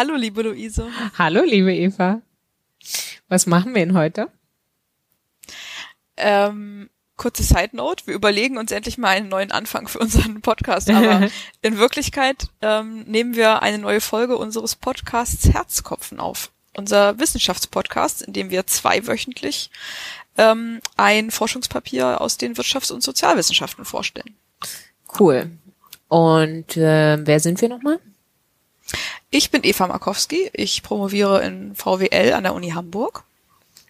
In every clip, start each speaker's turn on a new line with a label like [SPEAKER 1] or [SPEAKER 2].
[SPEAKER 1] Hallo, liebe Luise.
[SPEAKER 2] Hallo, liebe Eva. Was machen wir denn heute?
[SPEAKER 1] Ähm, kurze Side Note. Wir überlegen uns endlich mal einen neuen Anfang für unseren Podcast, aber in Wirklichkeit ähm, nehmen wir eine neue Folge unseres Podcasts Herzkopfen auf. Unser Wissenschaftspodcast, in dem wir zweiwöchentlich ähm, ein Forschungspapier aus den Wirtschafts- und Sozialwissenschaften vorstellen.
[SPEAKER 2] Cool. Und äh, wer sind wir nochmal?
[SPEAKER 1] Ich bin Eva Markowski. Ich promoviere in VWL an der Uni Hamburg.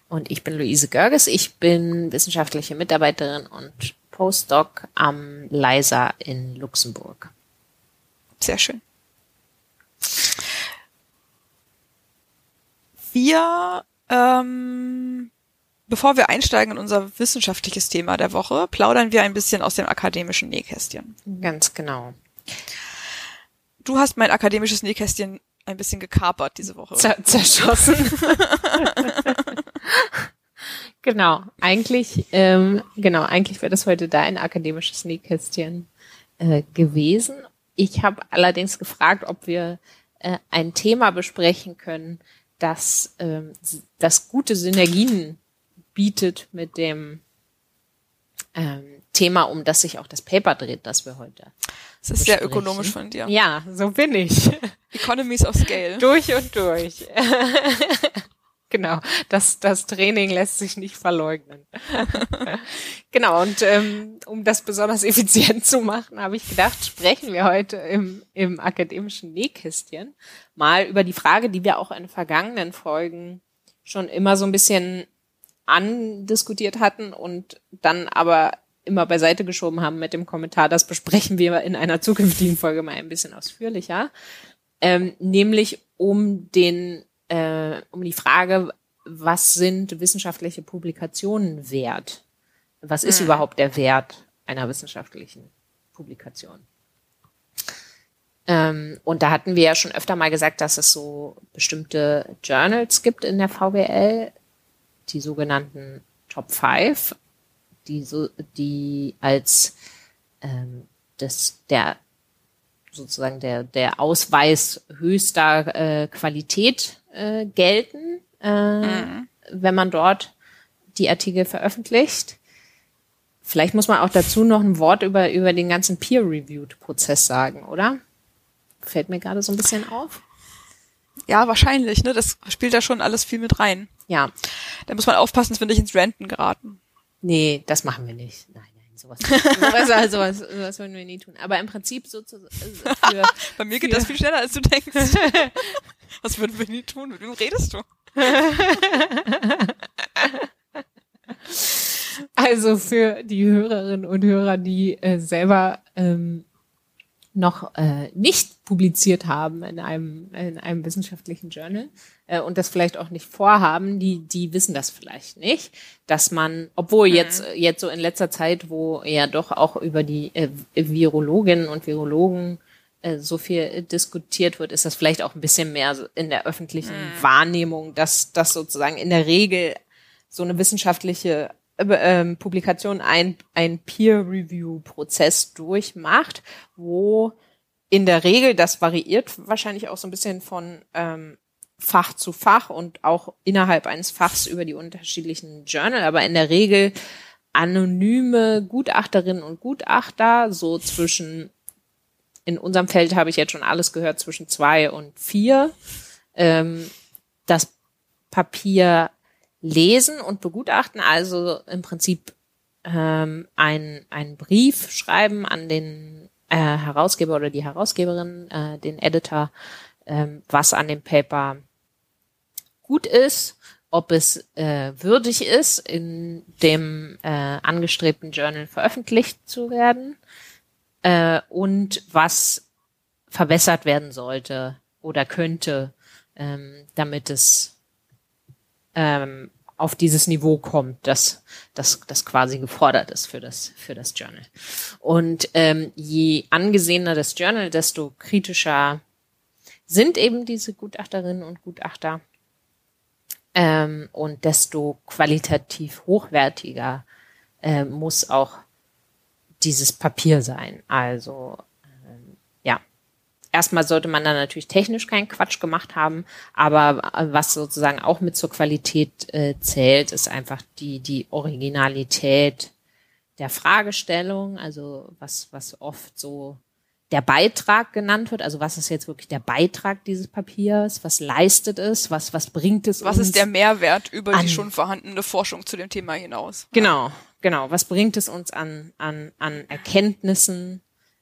[SPEAKER 2] Und ich bin Luise Görges. Ich bin wissenschaftliche Mitarbeiterin und Postdoc am LISA in Luxemburg.
[SPEAKER 1] Sehr schön. Wir, ähm, bevor wir einsteigen in unser wissenschaftliches Thema der Woche, plaudern wir ein bisschen aus dem akademischen Nähkästchen.
[SPEAKER 2] Ganz genau.
[SPEAKER 1] Du hast mein akademisches Nähkästchen ein bisschen gekapert diese Woche.
[SPEAKER 2] Zer zerschossen. genau, eigentlich, ähm, genau, eigentlich wäre das heute dein akademisches Nähkästchen äh, gewesen. Ich habe allerdings gefragt, ob wir äh, ein Thema besprechen können, das, ähm, das gute Synergien bietet mit dem ähm, Thema, um das sich auch das Paper dreht, das wir heute.
[SPEAKER 1] Das ist sehr ökonomisch von dir.
[SPEAKER 2] Ja, so bin ich.
[SPEAKER 1] Economies of Scale.
[SPEAKER 2] durch und durch. genau, das, das Training lässt sich nicht verleugnen. genau, und ähm, um das besonders effizient zu machen, habe ich gedacht, sprechen wir heute im, im akademischen Nähkästchen mal über die Frage, die wir auch in vergangenen Folgen schon immer so ein bisschen andiskutiert hatten und dann aber immer beiseite geschoben haben mit dem Kommentar, das besprechen wir in einer zukünftigen Folge mal ein bisschen ausführlicher, ähm, nämlich um den, äh, um die Frage, was sind wissenschaftliche Publikationen wert? Was ist mhm. überhaupt der Wert einer wissenschaftlichen Publikation? Ähm, und da hatten wir ja schon öfter mal gesagt, dass es so bestimmte Journals gibt in der VWL, die sogenannten Top 5, die so, die als ähm, das der sozusagen der der Ausweis höchster äh, Qualität äh, gelten, äh, mhm. wenn man dort die Artikel veröffentlicht. Vielleicht muss man auch dazu noch ein Wort über über den ganzen Peer-Reviewed-Prozess sagen, oder? Fällt mir gerade so ein bisschen auf.
[SPEAKER 1] Ja, wahrscheinlich, ne? Das spielt da schon alles viel mit rein.
[SPEAKER 2] Ja.
[SPEAKER 1] Da muss man aufpassen, dass wir nicht ins Renten geraten.
[SPEAKER 2] Nee, das machen wir nicht. Nein, nein, sowas, sowas, sowas, sowas würden wir nie tun. Aber im Prinzip so zu, äh, für,
[SPEAKER 1] Bei mir geht das viel schneller, als du denkst. Was würden wir nie tun? Mit wem redest du?
[SPEAKER 2] also für die Hörerinnen und Hörer, die äh, selber ähm, noch äh, nicht publiziert haben in einem, in einem wissenschaftlichen Journal äh, und das vielleicht auch nicht vorhaben, die, die wissen das vielleicht nicht, dass man, obwohl mhm. jetzt, jetzt so in letzter Zeit, wo ja doch auch über die äh, Virologinnen und Virologen äh, so viel diskutiert wird, ist das vielleicht auch ein bisschen mehr in der öffentlichen mhm. Wahrnehmung, dass das sozusagen in der Regel so eine wissenschaftliche ähm, Publikation ein, ein Peer-Review-Prozess durchmacht, wo in der Regel, das variiert wahrscheinlich auch so ein bisschen von ähm, Fach zu Fach und auch innerhalb eines Fachs über die unterschiedlichen Journal, aber in der Regel anonyme Gutachterinnen und Gutachter, so zwischen, in unserem Feld habe ich jetzt schon alles gehört, zwischen zwei und vier, ähm, das Papier lesen und begutachten, also im Prinzip ähm, ein, einen Brief schreiben an den äh, Herausgeber oder die Herausgeberin, äh, den Editor, ähm, was an dem Paper gut ist, ob es äh, würdig ist, in dem äh, angestrebten Journal veröffentlicht zu werden äh, und was verbessert werden sollte oder könnte, ähm, damit es ähm, auf dieses Niveau kommt, das, das, das quasi gefordert ist für das, für das Journal. Und ähm, je angesehener das Journal, desto kritischer sind eben diese Gutachterinnen und Gutachter ähm, und desto qualitativ hochwertiger äh, muss auch dieses Papier sein. Also erstmal sollte man dann natürlich technisch keinen Quatsch gemacht haben, aber was sozusagen auch mit zur Qualität äh, zählt, ist einfach die, die Originalität der Fragestellung, also was, was oft so der Beitrag genannt wird, also was ist jetzt wirklich der Beitrag dieses Papiers, was leistet es, was, was bringt es
[SPEAKER 1] Was
[SPEAKER 2] uns
[SPEAKER 1] ist der Mehrwert über
[SPEAKER 2] an-
[SPEAKER 1] die schon vorhandene Forschung zu dem Thema hinaus?
[SPEAKER 2] Genau, genau. Was bringt es uns an, an, an Erkenntnissen?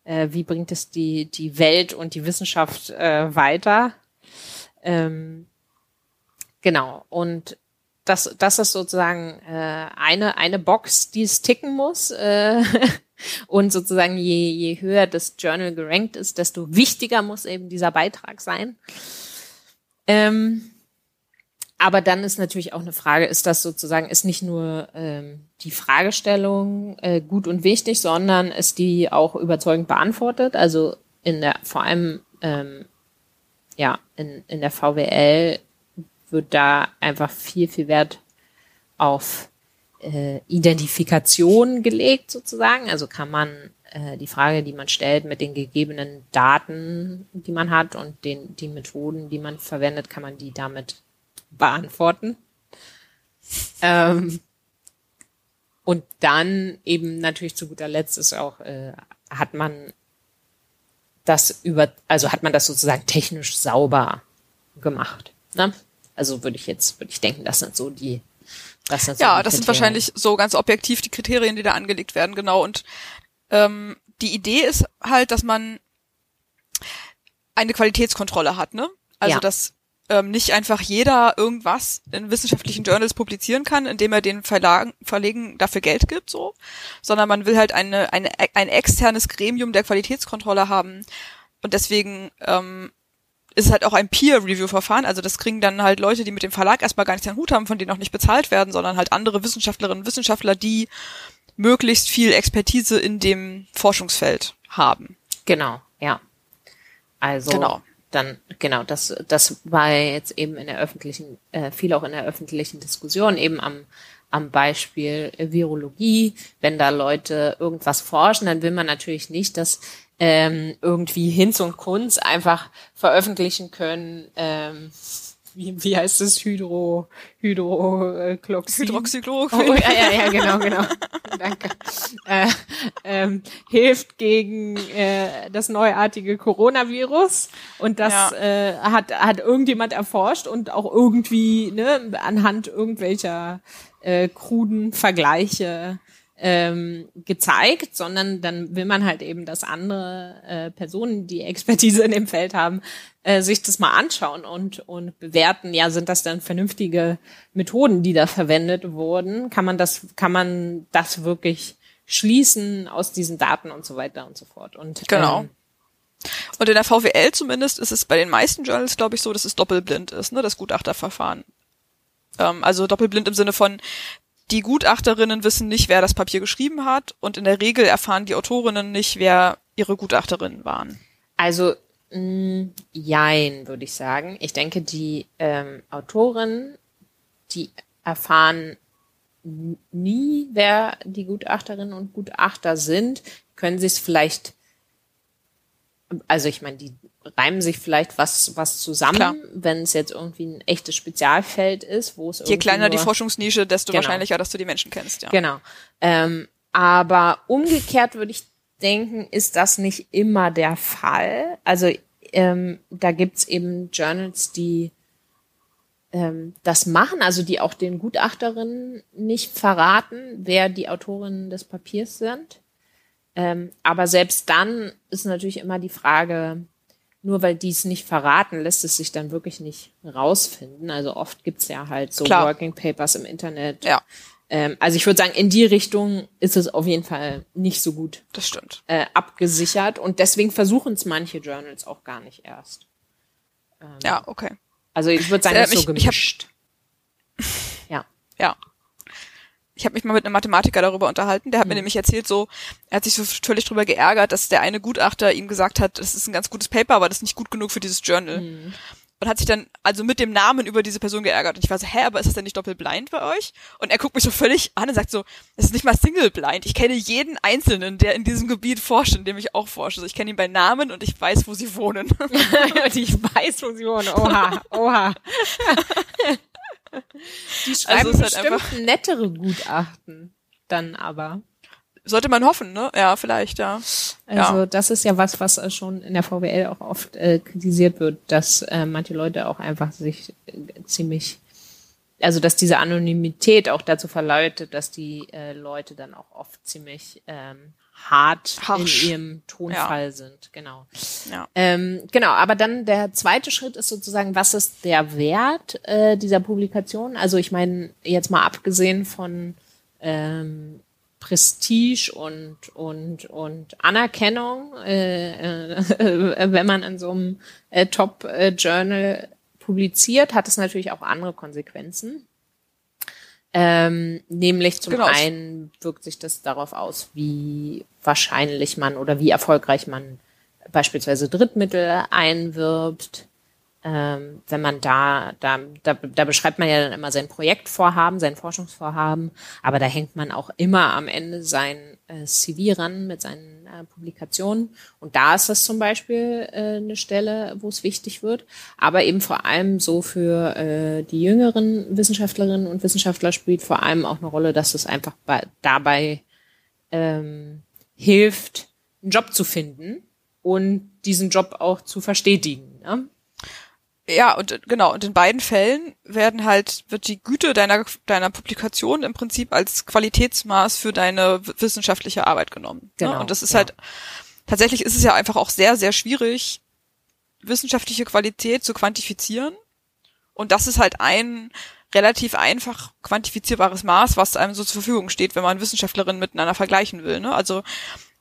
[SPEAKER 2] Äh, wie bringt es die, die Welt und die Wissenschaft äh, weiter? Ähm, genau. Und das, das ist sozusagen äh, eine, eine Box, die es ticken muss. Äh, und sozusagen je, je höher das Journal gerankt ist, desto wichtiger muss eben dieser Beitrag sein. Ähm, aber dann ist natürlich auch eine Frage, ist das sozusagen, ist nicht nur ähm, die Fragestellung äh, gut und wichtig, sondern ist die auch überzeugend beantwortet? Also in der, vor allem ähm, ja, in, in der VWL wird da einfach viel, viel Wert auf äh, Identifikation gelegt sozusagen. Also kann man äh, die Frage, die man stellt, mit den gegebenen Daten, die man hat und den, die Methoden, die man verwendet, kann man die damit beantworten. Ähm, und dann eben natürlich zu guter Letzt ist auch, äh, hat man das über, also hat man das sozusagen technisch sauber gemacht. Ne? Also würde ich jetzt, würde ich denken, das sind so die, das sind so
[SPEAKER 1] Ja,
[SPEAKER 2] die
[SPEAKER 1] das sind wahrscheinlich so ganz objektiv die Kriterien, die da angelegt werden, genau. Und ähm, die Idee ist halt, dass man eine Qualitätskontrolle hat, ne? Also
[SPEAKER 2] Ja.
[SPEAKER 1] dass ähm, nicht einfach jeder irgendwas in wissenschaftlichen Journals publizieren kann, indem er den Verlagen, Verlegen dafür Geld gibt, so, sondern man will halt eine, eine, ein externes Gremium der Qualitätskontrolle haben. Und deswegen ähm, ist halt auch ein Peer-Review-Verfahren. Also das kriegen dann halt Leute, die mit dem Verlag erstmal gar nichts am Hut haben, von denen auch nicht bezahlt werden, sondern halt andere Wissenschaftlerinnen und Wissenschaftler, die möglichst viel Expertise in dem Forschungsfeld haben.
[SPEAKER 2] Genau, ja. Also
[SPEAKER 1] Genau.
[SPEAKER 2] Dann genau das das war jetzt eben in der öffentlichen äh, viel auch in der öffentlichen Diskussion eben am am Beispiel äh, Virologie, wenn da Leute irgendwas forschen, dann will man natürlich nicht, dass ähm, irgendwie Hinz und Kunz einfach veröffentlichen können. Ähm, wie, wie heißt es? Hydro, Hydrochloroxin?
[SPEAKER 1] Hydroxychloroquin.
[SPEAKER 2] Oh, ja, ja, ja, genau, genau. Danke. Äh, ähm, hilft gegen äh, das neuartige Coronavirus und das
[SPEAKER 1] Ja.
[SPEAKER 2] äh, hat hat irgendjemand erforscht und auch irgendwie ne anhand irgendwelcher äh, kruden Vergleiche ähm, gezeigt, sondern dann will man halt eben, dass andere äh, Personen, die Expertise in dem Feld haben, äh, sich das mal anschauen und, und bewerten, ja, sind das dann vernünftige Methoden, die da verwendet wurden? Kann man das, kann man das wirklich schließen aus diesen Daten und so weiter und so fort? Und
[SPEAKER 1] Genau.
[SPEAKER 2] ähm,
[SPEAKER 1] Und in der VWL zumindest ist es bei den meisten Journals, glaube ich, so, dass es doppelblind ist, ne, das Gutachterverfahren. Ähm, also doppelblind im Sinne von, die Gutachterinnen wissen nicht, wer das Papier geschrieben hat und in der Regel erfahren die Autorinnen nicht, wer ihre Gutachterinnen waren.
[SPEAKER 2] Also, mh, jein, würde ich sagen. Ich denke, die ähm, Autoren, die erfahren nie, wer die Gutachterinnen und Gutachter sind, können sie es vielleicht, also ich meine, die reimen sich vielleicht was, was zusammen, wenn es jetzt irgendwie ein echtes Spezialfeld ist, wo es
[SPEAKER 1] Je kleiner die Forschungsnische, desto
[SPEAKER 2] Genau.
[SPEAKER 1] wahrscheinlicher, dass du die Menschen kennst, ja.
[SPEAKER 2] Genau. Ähm, aber umgekehrt würde ich denken, ist das nicht immer der Fall. Also ähm, da gibt's eben Journals, die ähm, das machen, also die auch den Gutachterinnen nicht verraten, wer die Autorinnen des Papiers sind. Ähm, aber selbst dann ist natürlich immer die Frage, nur weil die es nicht verraten, lässt es sich dann wirklich nicht rausfinden. Also oft gibt's ja halt so
[SPEAKER 1] Klar.
[SPEAKER 2] Working Papers im Internet,
[SPEAKER 1] Ja,
[SPEAKER 2] ähm, also ich würde sagen, in die Richtung ist es auf jeden Fall nicht so gut
[SPEAKER 1] das stimmt.
[SPEAKER 2] äh, abgesichert und deswegen versuchen es manche Journals auch gar nicht erst.
[SPEAKER 1] Ja, okay.
[SPEAKER 2] Also ich würde sagen,
[SPEAKER 1] Äh,
[SPEAKER 2] das ist so
[SPEAKER 1] ich- ich hab-
[SPEAKER 2] gemischt. ja.
[SPEAKER 1] Ja. Ich habe mich mal mit einem Mathematiker darüber unterhalten, der hat mir
[SPEAKER 2] Mhm.
[SPEAKER 1] nämlich erzählt, so, er hat sich so völlig drüber geärgert, dass der eine Gutachter ihm gesagt hat, das ist ein ganz gutes Paper, aber das ist nicht gut genug für dieses Journal.
[SPEAKER 2] Mhm.
[SPEAKER 1] und hat sich dann also mit dem Namen über diese Person geärgert. Und ich war so, hä, aber ist das denn nicht doppelblind bei euch? Und er guckt mich so völlig an und sagt so, es ist nicht mal single blind. Ich kenne jeden Einzelnen, der in diesem Gebiet forscht, in dem ich auch forsche. Also ich kenne ihn bei Namen und ich weiß, wo sie wohnen.
[SPEAKER 2] und ich weiß, wo sie wohnen. Oha, oha. Die schreiben also halt bestimmt nettere Gutachten dann aber.
[SPEAKER 1] Sollte man hoffen, ne? Ja, vielleicht, ja.
[SPEAKER 2] Also ja. das ist ja was, was schon in der VWL auch oft äh, kritisiert wird, dass äh, manche Leute auch einfach sich äh, ziemlich, also dass diese Anonymität auch dazu verleitet, dass die äh, Leute dann auch oft ziemlich ähm, hart Harsch. in ihrem Tonfall ja. sind. Genau. Ja. Ähm, genau, aber dann der zweite Schritt ist sozusagen, was ist der Wert äh, dieser Publikation? Also ich meine, jetzt mal abgesehen von ähm, Prestige und und und Anerkennung, äh, äh, wenn man in so einem äh, Top Journal publiziert, hat es natürlich auch andere Konsequenzen. Ähm, nämlich zum genau. einen wirkt sich das darauf aus, wie wahrscheinlich man oder wie erfolgreich man beispielsweise Drittmittel einwirbt. Ähm, wenn man da, da, da, da beschreibt man ja dann immer sein Projektvorhaben, sein Forschungsvorhaben, aber da hängt man auch immer am Ende sein äh, CV ran mit seinen äh, Publikationen. Und da ist das zum Beispiel äh, eine Stelle, wo es wichtig wird. Aber eben vor allem so für äh, die jüngeren Wissenschaftlerinnen und Wissenschaftler spielt vor allem auch eine Rolle, dass es einfach bei, dabei ähm, hilft, einen Job zu finden und diesen Job auch zu verstetigen. Ne?
[SPEAKER 1] Ja, und genau, und in beiden Fällen werden halt, wird die Güte deiner, deiner Publikation im Prinzip als Qualitätsmaß für deine wissenschaftliche Arbeit genommen. Ne? Genau. Ne? Und das ist ja. halt, tatsächlich ist es ja einfach auch sehr, sehr schwierig, wissenschaftliche Qualität zu quantifizieren. Und das ist halt ein relativ einfach quantifizierbares Maß, was einem so zur Verfügung steht, wenn man Wissenschaftlerinnen miteinander vergleichen will. Ne? Also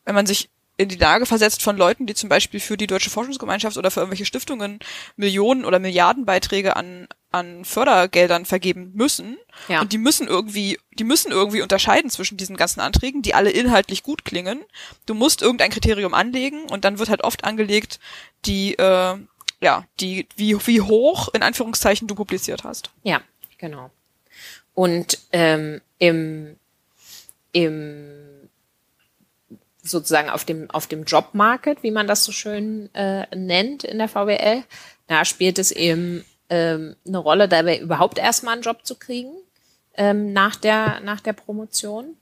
[SPEAKER 1] wenn man sich in die Lage versetzt von Leuten, die zum Beispiel für die Deutsche Forschungsgemeinschaft oder für irgendwelche Stiftungen Millionen oder Milliardenbeiträge an, an Fördergeldern vergeben müssen. Ja. Und die müssen irgendwie, die müssen irgendwie unterscheiden zwischen diesen ganzen Anträgen, die alle inhaltlich gut klingen. Du musst irgendein Kriterium anlegen und dann wird halt oft angelegt, die, äh, ja, die, wie, wie hoch in Anführungszeichen du publiziert hast.
[SPEAKER 2] Ja, genau. Und ähm, im, im sozusagen auf dem, auf dem Jobmarket, wie man das so schön äh, nennt in der VWL. Da spielt es eben ähm, eine Rolle, dabei überhaupt erstmal einen Job zu kriegen ähm, nach, der, nach der Promotion.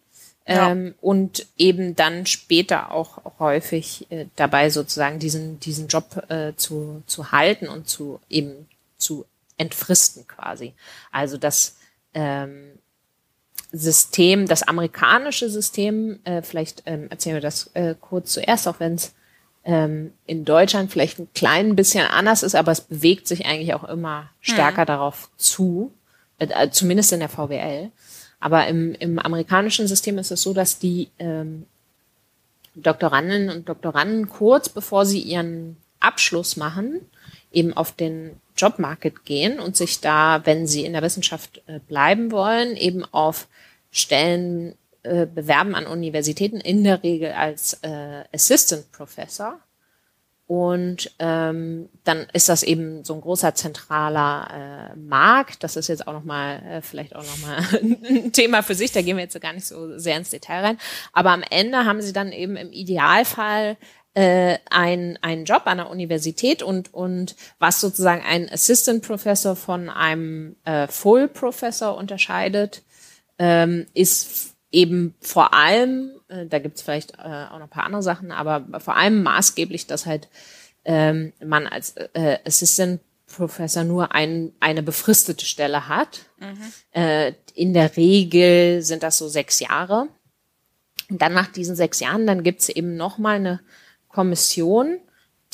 [SPEAKER 2] Ähm, ja. Und eben dann später auch häufig äh, dabei sozusagen diesen, diesen Job äh, zu, zu halten und zu eben zu entfristen quasi. Also dass ähm, System, das amerikanische System, äh, vielleicht ähm, erzählen wir das äh, kurz zuerst, auch wenn es ähm, in Deutschland vielleicht ein klein bisschen anders ist, aber es bewegt sich eigentlich auch immer stärker mhm. darauf zu, äh, äh zumindest in der VWL. Aber im, im amerikanischen System ist es so, dass die ähm, Doktorandinnen und Doktoranden kurz bevor sie ihren Abschluss machen, eben auf den Jobmarket gehen und sich da, wenn sie in der Wissenschaft äh, bleiben wollen, eben auf Stellen äh, bewerben an Universitäten, in der Regel als äh, Assistant Professor. Und ähm, dann ist das eben so ein großer zentraler äh, Markt. Das ist jetzt auch nochmal, äh, vielleicht auch nochmal ein Thema für sich, da gehen wir jetzt gar nicht so sehr ins Detail rein. Aber am Ende haben sie dann eben im Idealfall äh, ein, einen Job an der Universität und, und was sozusagen ein Assistant Professor von einem äh, Full Professor unterscheidet, ähm, ist eben vor allem, äh, da gibt's vielleicht äh, auch noch ein paar andere Sachen, aber vor allem maßgeblich, dass halt ähm, man als äh, Assistant Professor nur ein, eine befristete Stelle hat. Mhm. Äh, in der Regel sind das so sechs Jahre. Und dann nach diesen sechs Jahren, dann gibt's eben noch mal eine Kommission,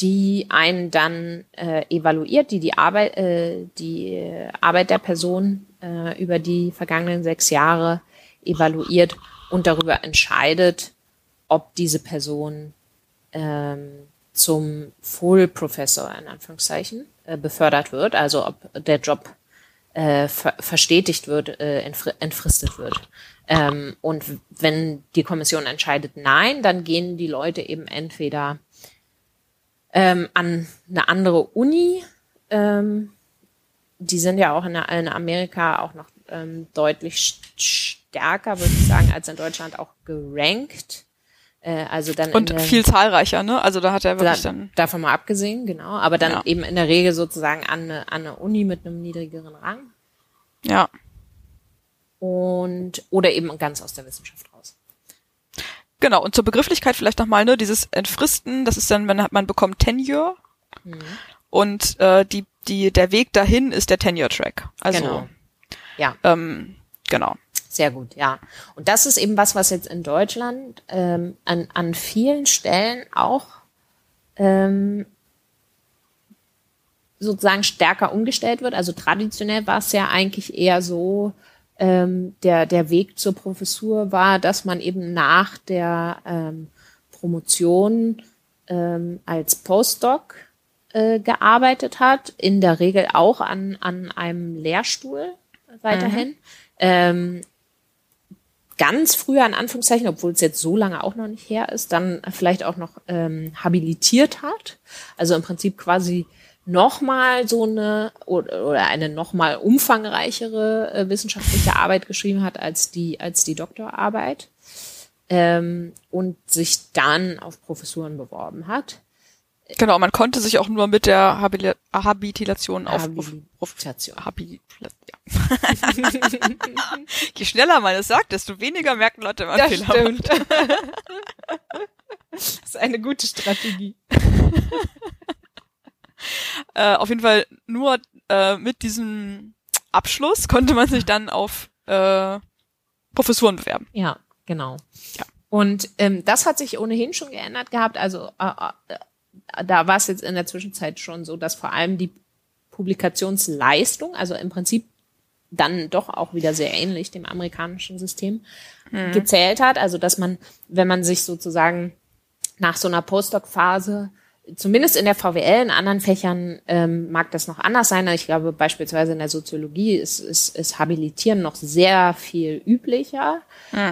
[SPEAKER 2] die einen dann äh, evaluiert, die die Arbeit, äh, die Arbeit der Person äh, über die vergangenen sechs Jahre evaluiert und darüber entscheidet, ob diese Person ähm, zum Full Professor in Anführungszeichen äh, befördert wird, also ob der Job äh, ver verstetigt wird, äh, entfr entfristet wird. Ähm, und wenn die Kommission entscheidet nein, dann gehen die Leute eben entweder ähm, an eine andere Uni ähm, die sind ja auch in, in Amerika auch noch ähm, deutlich stärker, würde ich sagen, als in Deutschland auch gerankt. Äh, also dann
[SPEAKER 1] und viel zahlreicher, ne? Also da hat er wirklich
[SPEAKER 2] da,
[SPEAKER 1] dann
[SPEAKER 2] davon mal abgesehen, genau. Aber dann
[SPEAKER 1] Ja.
[SPEAKER 2] eben in der Regel sozusagen an eine, an eine Uni mit einem niedrigeren Rang
[SPEAKER 1] ja
[SPEAKER 2] und oder eben ganz aus der Wissenschaft raus.
[SPEAKER 1] genau. Und zur Begrifflichkeit vielleicht nochmal, ne? Dieses Entfristen, das ist dann, man hat man bekommt Tenure
[SPEAKER 2] Mhm.
[SPEAKER 1] und äh, die die der Weg dahin ist der Tenure Track. Also
[SPEAKER 2] Genau. Ja.
[SPEAKER 1] ähm, genau.
[SPEAKER 2] Sehr gut, ja. Und das ist eben was, was jetzt in Deutschland ähm, an, an vielen Stellen auch ähm, sozusagen stärker umgestellt wird. Also traditionell war es ja eigentlich eher so, ähm, der, der Weg zur Professur war, dass man eben nach der ähm, Promotion ähm, als Postdoc äh, gearbeitet hat, in der Regel auch an, an einem Lehrstuhl weiterhin. Ähm, ganz früher in Anführungszeichen, obwohl es jetzt so lange auch noch nicht her ist, dann vielleicht auch noch ähm, habilitiert hat. Also im Prinzip quasi nochmal so eine oder, oder eine nochmal umfangreichere äh, wissenschaftliche Arbeit geschrieben hat als die, als die Doktorarbeit ähm, und sich dann auf Professuren beworben hat.
[SPEAKER 1] Genau, man konnte sich auch nur mit der Habili Habilitation auf, auf, auf
[SPEAKER 2] Habilitation.
[SPEAKER 1] Habi, ja. Je schneller man es sagt, desto weniger merken Leute, man
[SPEAKER 2] Das
[SPEAKER 1] Fehler
[SPEAKER 2] stimmt. Das ist eine gute Strategie.
[SPEAKER 1] Äh, auf jeden Fall nur äh, mit diesem Abschluss konnte man sich dann auf äh, Professuren bewerben.
[SPEAKER 2] Ja, genau.
[SPEAKER 1] Ja.
[SPEAKER 2] Und ähm, das hat sich ohnehin schon geändert gehabt. Also äh, äh, da war es jetzt in der Zwischenzeit schon so, dass vor allem die Publikationsleistung, also im Prinzip dann doch auch wieder sehr ähnlich dem amerikanischen System gezählt hat. Also dass man, wenn man sich sozusagen nach so einer Postdoc-Phase zumindest in der VWL, in anderen Fächern ähm, mag das noch anders sein. Ich glaube, beispielsweise in der Soziologie ist, ist, ist Habilitieren noch sehr viel üblicher.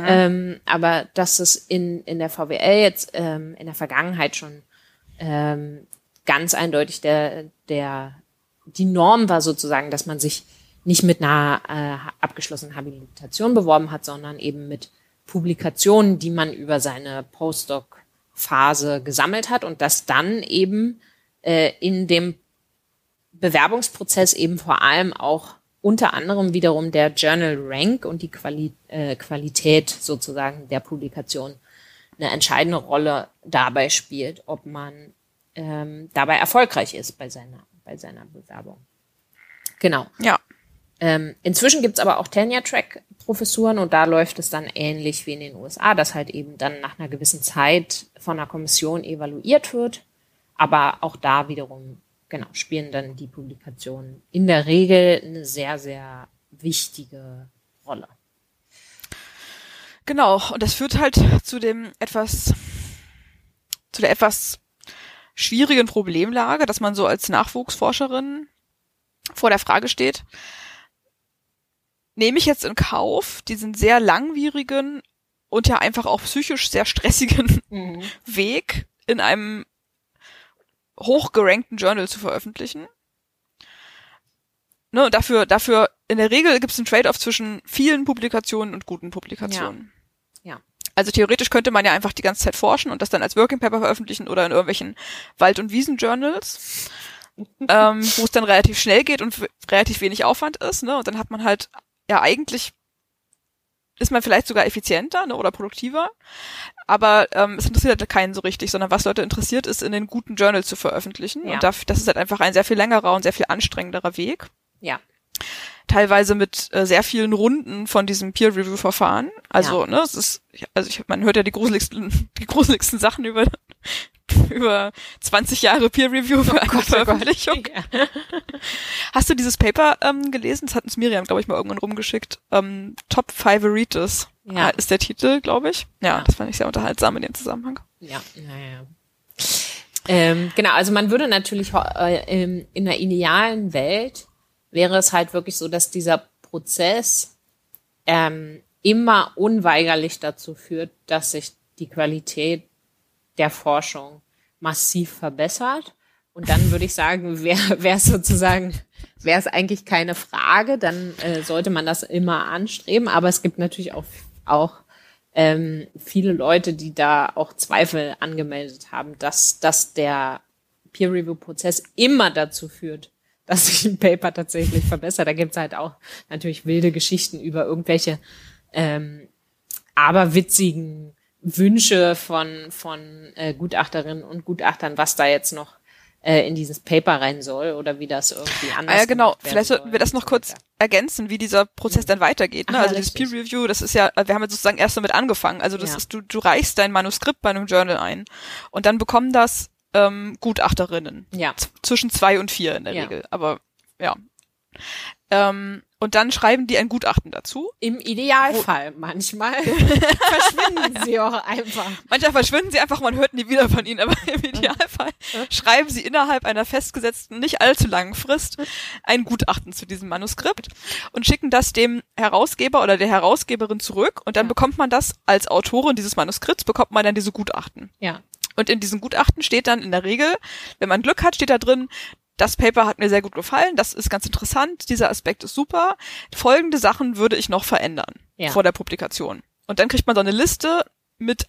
[SPEAKER 2] Ähm, aber dass es in, in der VWL jetzt ähm, in der Vergangenheit schon ähm, ganz eindeutig der, der, die Norm war sozusagen, dass man sich nicht mit einer äh, abgeschlossenen Habilitation beworben hat, sondern eben mit Publikationen, die man über seine Postdoc-Phase gesammelt hat und das dann eben äh, in dem Bewerbungsprozess eben vor allem auch unter anderem wiederum der Journal Rank und die Quali äh, Qualität sozusagen der Publikation eine entscheidende Rolle dabei spielt, ob man ähm, dabei erfolgreich ist bei seiner, bei seiner Bewerbung. Genau.
[SPEAKER 1] Ja.
[SPEAKER 2] Ähm, inzwischen gibt's aber auch Tenure-Track-Professuren und da läuft es dann ähnlich wie in den USA, dass halt eben dann nach einer gewissen Zeit von einer Kommission evaluiert wird. Aber auch da wiederum, genau, spielen dann die Publikationen in der Regel eine sehr, sehr wichtige Rolle.
[SPEAKER 1] Genau, und das führt halt zu dem etwas, zu der etwas schwierigen Problemlage, dass man so als Nachwuchsforscherin vor der Frage steht, nehme ich jetzt in Kauf diesen sehr langwierigen und ja einfach auch psychisch sehr stressigen Weg in einem hochgerankten Journal zu veröffentlichen? Ne, dafür, dafür, in der Regel gibt es einen Trade-off zwischen vielen Publikationen und guten Publikationen.
[SPEAKER 2] Ja.
[SPEAKER 1] Also theoretisch könnte man ja einfach die ganze Zeit forschen und das dann als Working Paper veröffentlichen oder in irgendwelchen Wald- und Wiesen-Journals, ähm, wo es dann relativ schnell geht und relativ wenig Aufwand ist, ne? Und dann hat man halt, ja eigentlich ist man vielleicht sogar effizienter ne, oder produktiver, aber ähm, es interessiert halt keinen so richtig, sondern was Leute interessiert, ist in den guten Journals zu veröffentlichen.
[SPEAKER 2] Ja.
[SPEAKER 1] Und das ist halt einfach ein sehr viel längerer und sehr viel anstrengenderer Weg
[SPEAKER 2] Ja.
[SPEAKER 1] Teilweise mit äh, sehr vielen Runden von diesem Peer-Review-Verfahren. Also, ne, es ist, also ich, man hört ja die gruseligsten, die gruseligsten Sachen über über 20 Jahre Peer-Review für eine Veröffentlichung.
[SPEAKER 2] Ja.
[SPEAKER 1] Hast du dieses Paper ähm, gelesen? Das hat uns Miriam, glaube ich, mal irgendwann rumgeschickt. Ähm, Top Favorites
[SPEAKER 2] Ja.
[SPEAKER 1] äh, ist der Titel, glaube ich. Ja,
[SPEAKER 2] Ja.
[SPEAKER 1] das fand ich sehr unterhaltsam in dem Zusammenhang.
[SPEAKER 2] Ja, naja. Ähm, genau, also man würde natürlich äh, in, in der idealen Welt wäre es halt wirklich so, dass dieser Prozess ähm, immer unweigerlich dazu führt, dass sich die Qualität der Forschung massiv verbessert, Und dann würde ich sagen, wäre es sozusagen, wäre es eigentlich keine Frage, dann äh, sollte man das immer anstreben. Aber es gibt natürlich auch, auch ähm, viele Leute, die da auch Zweifel angemeldet haben, dass, dass der Peer-Review-Prozess immer dazu führt, dass sich ein Paper tatsächlich verbessert. Da gibt's halt auch natürlich wilde Geschichten über irgendwelche ähm, aberwitzigen Wünsche von, von äh, Gutachterinnen und Gutachtern, was da jetzt noch äh, in dieses Paper rein soll oder wie das irgendwie anders
[SPEAKER 1] ah, ja, genau. Vielleicht sollten wir das noch kurz ergänzen, wie dieser Prozess dann weitergeht. Ne? Ach, also das Peer Review, das ist ja, wir haben jetzt sozusagen erst damit angefangen. Also das ja. ist, du, du reichst dein Manuskript bei einem Journal ein und dann bekommen das ähm, Gutachterinnen.
[SPEAKER 2] Ja.
[SPEAKER 1] Zwischen zwei und vier in der ja. Regel. Aber ja. Ähm, und dann schreiben die ein Gutachten dazu.
[SPEAKER 2] Im Idealfall. Manchmal verschwinden sie auch einfach.
[SPEAKER 1] Manchmal verschwinden sie einfach, man hört nie wieder von ihnen, aber im Idealfall schreiben sie innerhalb einer festgesetzten, nicht allzu langen Frist ein Gutachten zu diesem Manuskript und schicken das dem Herausgeber oder der Herausgeberin zurück und dann ja. bekommt man das als Autorin dieses Manuskripts, bekommt man dann diese Gutachten.
[SPEAKER 2] Ja.
[SPEAKER 1] Und in diesem Gutachten steht dann in der Regel, wenn man Glück hat, steht da drin, das Paper hat mir sehr gut gefallen, das ist ganz interessant, dieser Aspekt ist super. Folgende Sachen würde ich noch verändern ja. vor der Publikation. Und dann kriegt man so eine Liste mit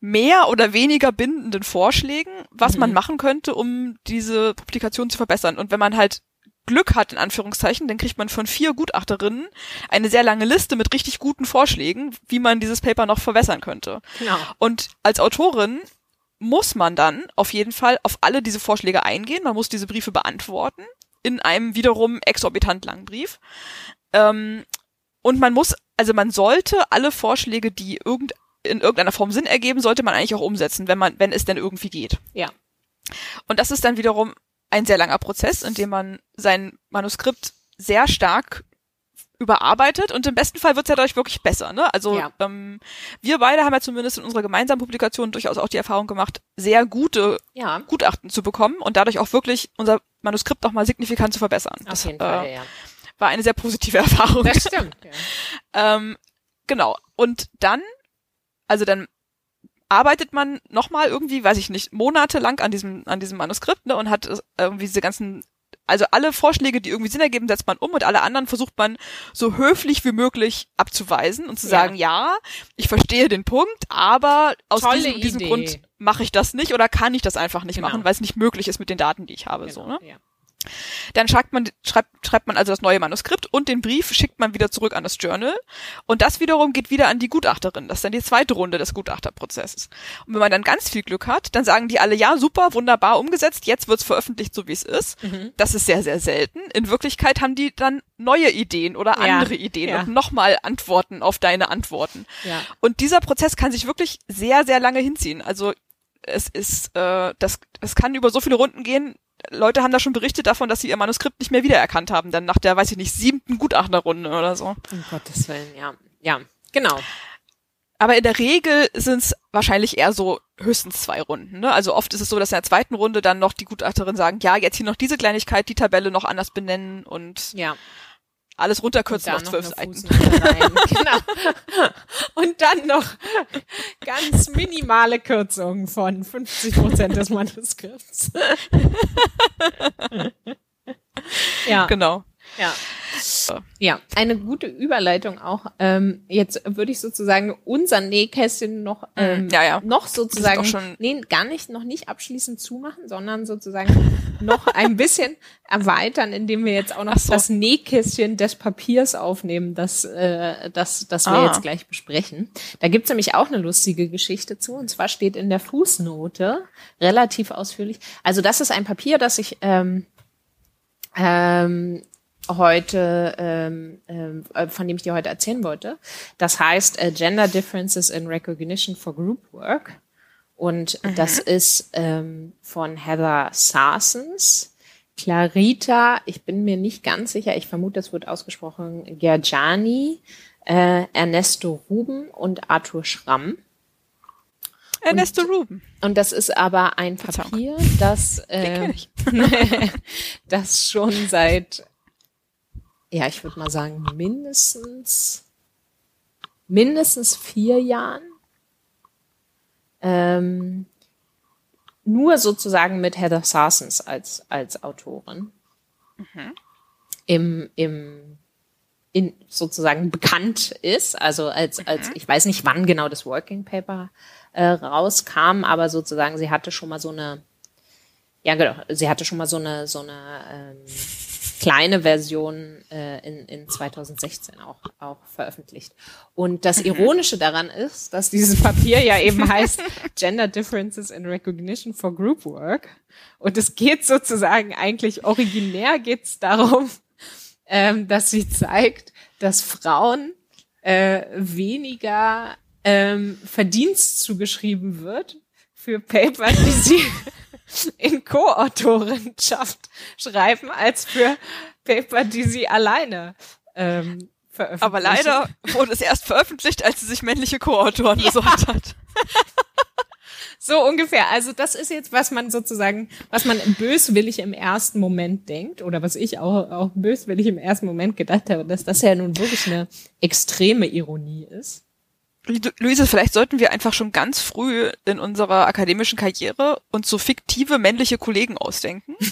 [SPEAKER 1] mehr oder weniger bindenden Vorschlägen, was mhm. man machen könnte, um diese Publikation zu verbessern. Und wenn man halt Glück hat, in Anführungszeichen, dann kriegt man von vier Gutachterinnen eine sehr lange Liste mit richtig guten Vorschlägen, wie man dieses Paper noch verbessern könnte.
[SPEAKER 2] Genau.
[SPEAKER 1] Und als Autorin muss man dann auf jeden Fall auf alle diese Vorschläge eingehen. Man muss diese Briefe beantworten in einem wiederum exorbitant langen Brief. Ähm, und man muss, also man sollte alle Vorschläge, die irgend, in irgendeiner Form Sinn ergeben, sollte man eigentlich auch umsetzen, wenn man, wenn es denn irgendwie geht.
[SPEAKER 2] Ja.
[SPEAKER 1] Und das ist dann wiederum ein sehr langer Prozess, in dem man sein Manuskript sehr stark überarbeitet und im besten Fall wird es ja dadurch wirklich besser. Ne? Also ja. ähm, wir beide haben ja zumindest in unserer gemeinsamen Publikation durchaus auch die Erfahrung gemacht, sehr gute ja. Gutachten zu bekommen und dadurch auch wirklich unser Manuskript nochmal signifikant zu verbessern.
[SPEAKER 2] Auf das, jeden Fall, äh, ja.
[SPEAKER 1] War eine sehr positive Erfahrung.
[SPEAKER 2] Das stimmt.
[SPEAKER 1] Ja. ähm, genau. Und dann, also dann arbeitet man nochmal irgendwie, weiß ich nicht, monatelang an diesem, an diesem Manuskript ne, und hat irgendwie diese ganzen also alle Vorschläge, die irgendwie Sinn ergeben, setzt man um und alle anderen versucht man so höflich wie möglich abzuweisen und zu sagen, ja, ja ich verstehe den Punkt, aber aus diesem, diesem Grund mache ich das nicht oder kann ich das einfach nicht genau. machen, weil es nicht möglich ist mit den Daten, die ich habe. Genau, so, ne? Ja. Dann schreibt man, schreibt, schreibt man also das neue Manuskript und den Brief schickt man wieder zurück an das Journal. Und das wiederum geht wieder an die Gutachterin. Das ist dann die zweite Runde des Gutachterprozesses. Und wenn man dann ganz viel Glück hat, dann sagen die alle, ja, super, wunderbar umgesetzt, jetzt wird's veröffentlicht, so wie es ist. Mhm. Das ist sehr, sehr selten. In Wirklichkeit haben die dann neue Ideen oder andere ja. Ideen ja. und nochmal Antworten auf deine Antworten.
[SPEAKER 2] Ja.
[SPEAKER 1] Und dieser Prozess kann sich wirklich sehr, sehr lange hinziehen. Also es ist, äh, das, es kann über so viele Runden gehen, Leute haben da schon berichtet davon, dass sie ihr Manuskript nicht mehr wiedererkannt haben, dann nach der, weiß ich nicht, siebten Gutachterrunde oder so.
[SPEAKER 2] Um Gottes Willen, ja. Ja, genau.
[SPEAKER 1] Aber in der Regel sind es wahrscheinlich eher so höchstens zwei Runden. Ne? Also oft ist es so, dass in der zweiten Runde dann noch die Gutachterin sagen, ja, jetzt hier noch diese Kleinigkeit, die Tabelle noch anders benennen und
[SPEAKER 2] ja
[SPEAKER 1] alles runterkürzen auf zwölf Seiten.
[SPEAKER 2] genau. Und dann noch ganz minimale Kürzungen von 50 Prozent des Manuskripts.
[SPEAKER 1] ja. Genau.
[SPEAKER 2] Ja. Ja, eine gute Überleitung auch. Ähm, jetzt würde ich sozusagen unser Nähkästchen noch, mhm. ähm, ja, ja. noch sozusagen, schon nee, gar nicht, noch nicht abschließend zumachen, sondern sozusagen noch ein bisschen erweitern, indem wir jetzt auch noch so. das Nähkästchen des Papiers aufnehmen, das, äh, das, das wir ah. jetzt gleich besprechen. Da gibt's nämlich auch eine lustige Geschichte zu, und zwar steht in der Fußnote relativ ausführlich. Also das ist ein Papier, das ich ähm, ähm, heute, ähm, ähm, äh, von dem ich dir heute erzählen wollte. Das heißt äh, Gender Differences in Recognition for Group Work. Und mhm. das ist ähm, von Heather Sarsens, Clarita, ich bin mir nicht ganz sicher, ich vermute, das wird ausgesprochen, Gerjani, äh, Ernesto Ruben und Arthur Schramm.
[SPEAKER 1] Ernesto und, Ruben.
[SPEAKER 2] Und das ist aber ein Papier, das, äh, das schon seit ja, ich würde mal sagen, mindestens, mindestens vier Jahren. Ähm, nur sozusagen mit Heather Sarsens als, als Autorin. Mhm. im, im in sozusagen bekannt ist, also als, als ich weiß nicht, wann genau das Working Paper äh, rauskam, aber sozusagen sie hatte schon mal so eine, ja genau, sie hatte schon mal so eine so eine ähm, kleine Version äh, in, in 2016 auch, auch veröffentlicht. Und das mhm. Ironische daran ist, dass dieses Papier ja eben heißt Gender Differences in Recognition for Group Work. Und es geht sozusagen eigentlich originär geht es darum, ähm, dass sie zeigt, dass Frauen äh, weniger ähm, Verdienst zugeschrieben wird für Paper, die sie in Co-Autorenschaft schreiben, als für Paper, die sie alleine ähm, veröffentlichen.
[SPEAKER 1] Aber leider wurde es erst veröffentlicht, als sie sich männliche Co-Autoren ja. besorgt hat.
[SPEAKER 2] So ungefähr. Also das ist jetzt, was man sozusagen, was man böswillig im ersten Moment denkt oder was ich auch, auch böswillig im ersten Moment gedacht habe, dass das ja nun wirklich eine extreme Ironie ist.
[SPEAKER 1] Luise, vielleicht sollten wir einfach schon ganz früh in unserer akademischen Karriere uns so fiktive männliche Kollegen ausdenken.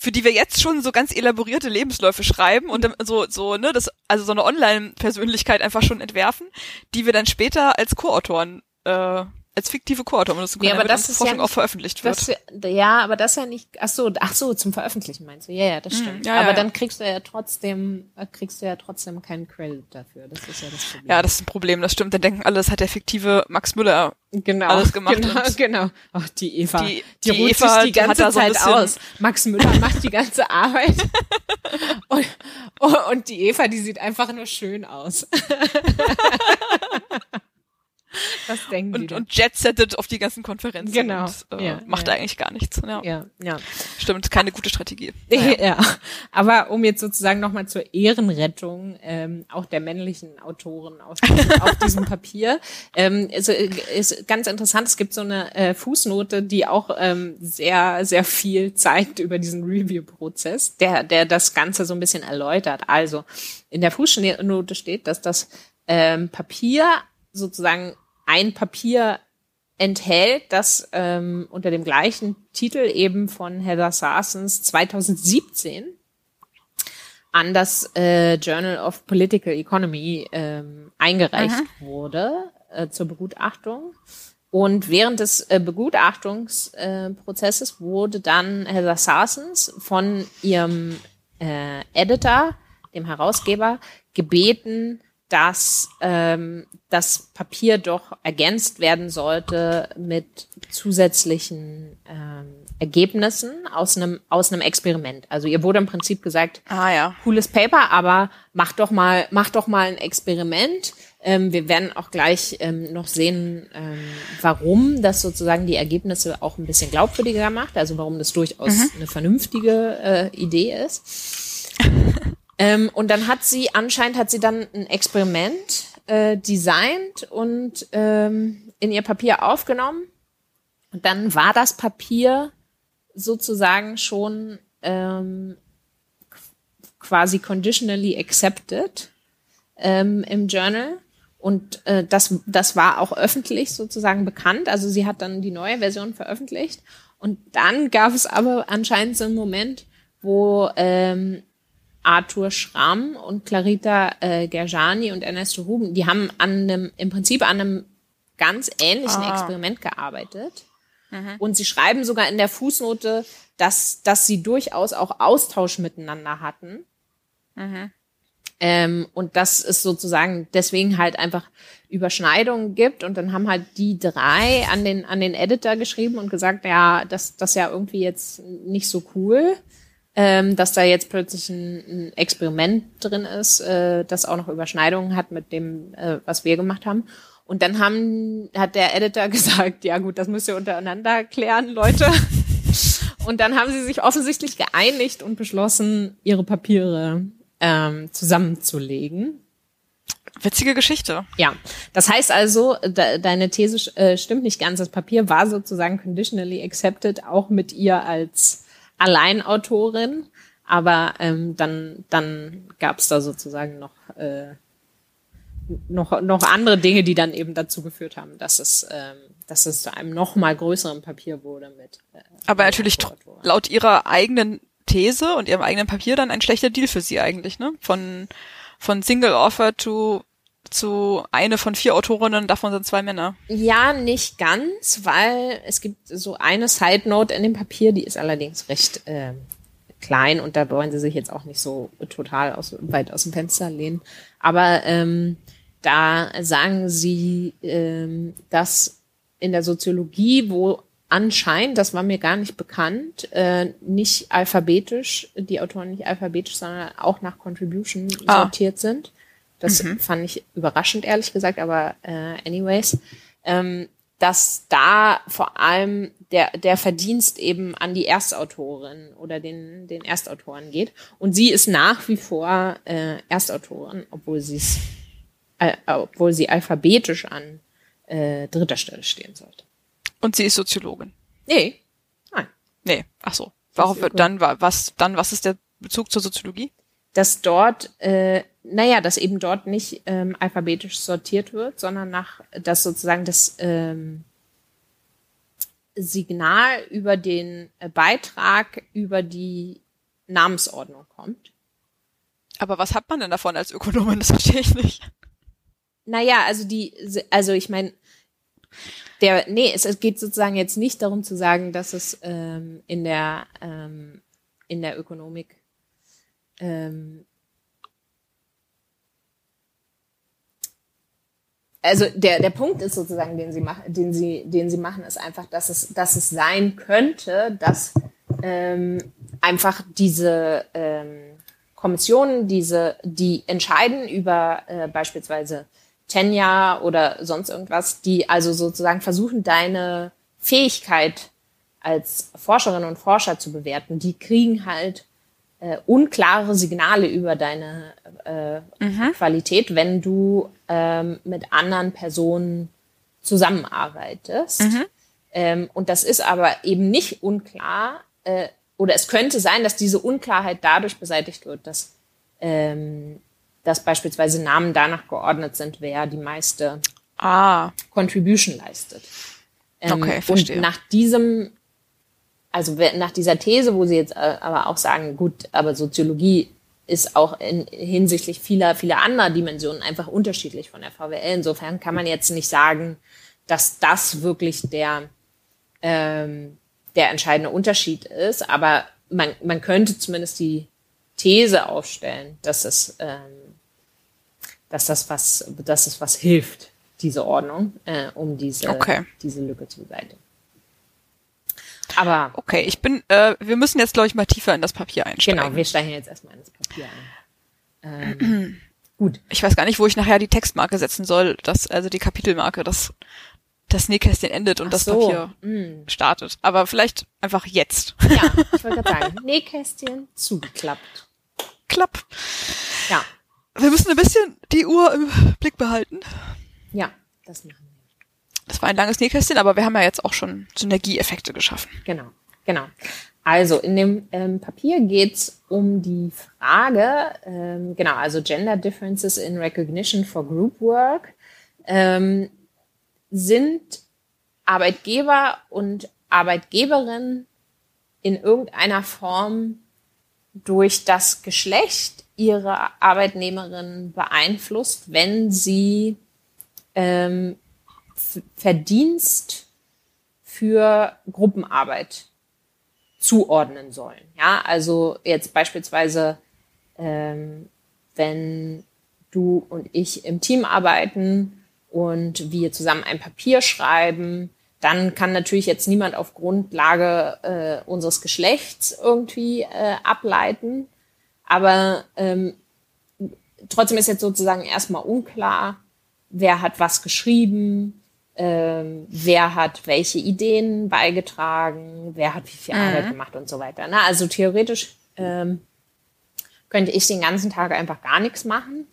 [SPEAKER 1] für die wir jetzt schon so ganz elaborierte Lebensläufe schreiben und so so ne das also so eine Online Persönlichkeit einfach schon entwerfen, die wir dann später als Co-Autoren äh, als fiktive Co-Autor benutzen können,
[SPEAKER 2] ja, aber das
[SPEAKER 1] ist Forschung
[SPEAKER 2] ja
[SPEAKER 1] nicht, auch veröffentlicht wird.
[SPEAKER 2] Das, ja, aber das ja nicht, ach so, ach so, zum Veröffentlichen meinst du? Ja, ja, das hm, stimmt. Mm, ja, aber ja, dann kriegst du ja trotzdem, äh, kriegst du ja trotzdem keinen Credit dafür. Das ist ja das Problem.
[SPEAKER 1] Ja, das ist ein Problem, das stimmt. Dann denken alle, das hat der fiktive Max Müller genau, alles gemacht.
[SPEAKER 2] Genau, genau. Ach, die Eva, die, die, die ruht Eva, sich die ganze Zeit so aus. Max Müller macht die ganze Arbeit. und, und die Eva, die sieht einfach nur schön aus.
[SPEAKER 1] Was denken und, die und jet-settet auf die ganzen Konferenzen
[SPEAKER 2] genau.
[SPEAKER 1] und äh,
[SPEAKER 2] ja,
[SPEAKER 1] macht
[SPEAKER 2] ja.
[SPEAKER 1] eigentlich gar nichts.
[SPEAKER 2] Ja. ja, ja.
[SPEAKER 1] Stimmt, keine gute Strategie.
[SPEAKER 2] Naja. Ja, aber um jetzt sozusagen nochmal zur Ehrenrettung ähm, auch der männlichen Autoren auf, auf diesem Papier. Ähm, ist, ist ganz interessant, es gibt so eine äh, Fußnote, die auch ähm, sehr, sehr viel zeigt über diesen Review-Prozess, der, der das Ganze so ein bisschen erläutert. Also in der Fußnote steht, dass das ähm, Papier sozusagen ein Papier enthält, das ähm, unter dem gleichen Titel eben von Heather Sarsens 2017 an das äh, Journal of Political Economy ähm, eingereicht Aha. wurde äh, zur Begutachtung. Und während des äh, Begutachtungsprozesses äh, wurde dann Heather Sarsens von ihrem äh, Editor, dem Herausgeber, gebeten, dass ähm, das Papier doch ergänzt werden sollte mit zusätzlichen ähm, Ergebnissen aus einem aus einem Experiment. Also ihr wurde im Prinzip gesagt,
[SPEAKER 1] ah, ja.
[SPEAKER 2] cooles Paper, aber mach doch mal mach doch mal ein Experiment. Ähm, wir werden auch gleich ähm, noch sehen, ähm, warum das sozusagen die Ergebnisse auch ein bisschen glaubwürdiger macht. Also warum das durchaus mhm. eine vernünftige äh, Idee ist. Ähm, und dann hat sie, anscheinend hat sie dann ein Experiment äh, designt und ähm, in ihr Papier aufgenommen. Und dann war das Papier sozusagen schon ähm, quasi conditionally accepted ähm, im Journal. Und äh, das, das war auch öffentlich sozusagen bekannt. Also sie hat dann die neue Version veröffentlicht. Und dann gab es aber anscheinend so einen Moment, wo ähm, Arthur Schramm und Clarita äh, Gerjani und Ernesto Ruben, die haben an einem, im Prinzip an einem ganz ähnlichen ah. Experiment gearbeitet. Mhm. Und sie schreiben sogar in der Fußnote, dass, dass sie durchaus auch Austausch miteinander hatten. Mhm. Ähm, und dass es sozusagen deswegen halt einfach Überschneidungen gibt. Und dann haben halt die drei an den, an den Editor geschrieben und gesagt, ja, das, das ist ja irgendwie jetzt nicht so cool ähm, dass da jetzt plötzlich ein, ein Experiment drin ist, äh, das auch noch Überschneidungen hat mit dem, äh, was wir gemacht haben. Und dann haben, hat der Editor gesagt, ja gut, das müsst ihr untereinander klären, Leute. Und dann haben sie sich offensichtlich geeinigt und beschlossen, ihre Papiere ähm, zusammenzulegen.
[SPEAKER 1] Witzige Geschichte.
[SPEAKER 2] Ja, das heißt also, de deine These äh, stimmt nicht ganz. Das Papier war sozusagen conditionally accepted, auch mit ihr als Alleinautorin, aber ähm, dann, dann gab es da sozusagen noch äh, noch, noch andere Dinge, die dann eben dazu geführt haben, dass es, ähm, dass es zu einem noch mal größeren Papier wurde mit.
[SPEAKER 1] Äh, Aber natürlich laut ihrer eigenen These und ihrem eigenen Papier dann ein schlechter Deal für sie eigentlich, ne? Von, von Single Offer to zu eine von vier Autorinnen, davon sind zwei Männer.
[SPEAKER 2] Ja, nicht ganz, weil es gibt so eine Side Note in dem Papier, die ist allerdings recht äh, klein und da wollen sie sich jetzt auch nicht so total aus, weit aus dem Fenster lehnen. Aber ähm, da sagen sie, ähm, dass in der Soziologie, wo anscheinend, das war mir gar nicht bekannt, äh, nicht alphabetisch, die Autoren nicht alphabetisch, sondern auch nach Contribution ah. sortiert sind. Das mhm. fand ich überraschend, ehrlich gesagt, aber äh, anyways. Ähm, dass da vor allem der, der Verdienst eben an die Erstautorin oder den, den Erstautoren geht. Und sie ist nach wie vor äh, Erstautorin, obwohl sie es, äh, obwohl sie alphabetisch an äh, dritter Stelle stehen sollte.
[SPEAKER 1] Und sie ist Soziologin?
[SPEAKER 2] Nee. Nein.
[SPEAKER 1] Nee, ach so. Warum dann was dann was ist der Bezug zur Soziologie?
[SPEAKER 2] Dass dort äh, naja, dass eben dort nicht ähm, alphabetisch sortiert wird, sondern nach, dass sozusagen das ähm, Signal über den äh, Beitrag über die Namensordnung kommt.
[SPEAKER 1] Aber was hat man denn davon als Ökonomin? Das verstehe ich nicht.
[SPEAKER 2] Naja, also die, also ich meine, der, nee, es, es geht sozusagen jetzt nicht darum zu sagen, dass es ähm, in der ähm, in der Ökonomik ähm, also der, der Punkt ist sozusagen, den sie machen, den sie, den sie machen, ist einfach, dass es, dass es sein könnte, dass ähm, einfach diese ähm, Kommissionen, diese, die entscheiden über äh, beispielsweise Tenja oder sonst irgendwas, die also sozusagen versuchen, deine Fähigkeit als Forscherin und Forscher zu bewerten, die kriegen halt äh, unklare Signale über deine äh, mhm. Qualität, wenn du ähm, mit anderen Personen zusammenarbeitest. Mhm. Ähm, und das ist aber eben nicht unklar, äh, oder es könnte sein, dass diese Unklarheit dadurch beseitigt wird, dass, ähm, dass beispielsweise Namen danach geordnet sind, wer die meiste ah. Contribution leistet. Ähm, okay, verstehe. Und nach diesem also nach dieser These, wo Sie jetzt äh, aber auch sagen, gut, aber Soziologie ist auch in, hinsichtlich vieler, vieler anderer Dimensionen einfach unterschiedlich von der VWL. Insofern kann man jetzt nicht sagen, dass das wirklich der, ähm, der entscheidende Unterschied ist, aber man, man könnte zumindest die These aufstellen, dass es, ähm, dass das was, dass es was hilft, diese Ordnung, äh, um diese, okay. diese Lücke zu beseitigen.
[SPEAKER 1] Aber okay, ich bin, äh, wir müssen jetzt glaube ich mal tiefer in das Papier einsteigen.
[SPEAKER 2] Genau, wir steigen jetzt erstmal in das Papier ein. Ähm,
[SPEAKER 1] gut. Ich weiß gar nicht, wo ich nachher die Textmarke setzen soll, das also die Kapitelmarke, das das Nähkästchen endet und Ach das so. Papier mm. startet. Aber vielleicht einfach jetzt.
[SPEAKER 2] Ja, ich wollte gerade sagen, Nähkästchen zugeklappt.
[SPEAKER 1] Klapp.
[SPEAKER 2] Ja.
[SPEAKER 1] Wir müssen ein bisschen die Uhr im Blick behalten.
[SPEAKER 2] Ja, das machen wir.
[SPEAKER 1] Das war ein langes Nähkästchen, aber wir haben ja jetzt auch schon Synergieeffekte geschaffen.
[SPEAKER 2] Genau, genau. Also in dem ähm, Papier geht's um die Frage, ähm, genau, also Gender Differences in Recognition for Group Work. Ähm, sind Arbeitgeber und Arbeitgeberinnen in irgendeiner Form durch das Geschlecht ihrer Arbeitnehmerinnen beeinflusst, wenn sie ähm, Verdienst für Gruppenarbeit zuordnen sollen. Ja, also jetzt beispielsweise, ähm, wenn du und ich im Team arbeiten und wir zusammen ein Papier schreiben, dann kann natürlich jetzt niemand auf Grundlage äh, unseres Geschlechts irgendwie äh, ableiten. Aber ähm, trotzdem ist jetzt sozusagen erstmal unklar, wer hat was geschrieben, ähm, wer hat welche Ideen beigetragen, wer hat wie viel mhm. Arbeit gemacht und so weiter. Na, also theoretisch ähm, könnte ich den ganzen Tag einfach gar nichts machen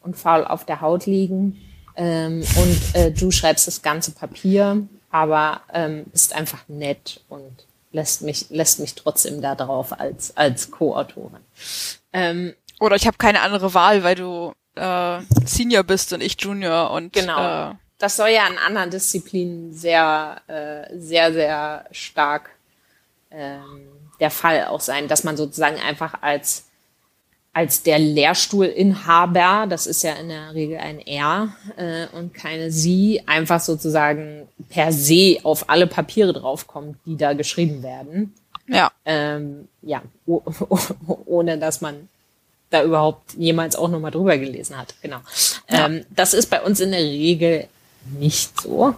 [SPEAKER 2] und faul auf der Haut liegen ähm, und äh, du schreibst das ganze Papier, aber ähm, ist einfach nett und lässt mich lässt mich trotzdem da drauf als als Co-Autorin.
[SPEAKER 1] Ähm, Oder ich habe keine andere Wahl, weil du äh, Senior bist und ich Junior und
[SPEAKER 2] genau. Äh, das soll ja in anderen Disziplinen sehr, äh, sehr, sehr stark ähm, der Fall auch sein, dass man sozusagen einfach als als der Lehrstuhlinhaber, das ist ja in der Regel ein Er äh, und keine Sie, einfach sozusagen per se auf alle Papiere draufkommt, die da geschrieben werden.
[SPEAKER 1] Ja.
[SPEAKER 2] Ähm, ja, ohne dass man da überhaupt jemals auch nochmal drüber gelesen hat. Genau. Ja. Ähm, das ist bei uns in der Regel nicht so.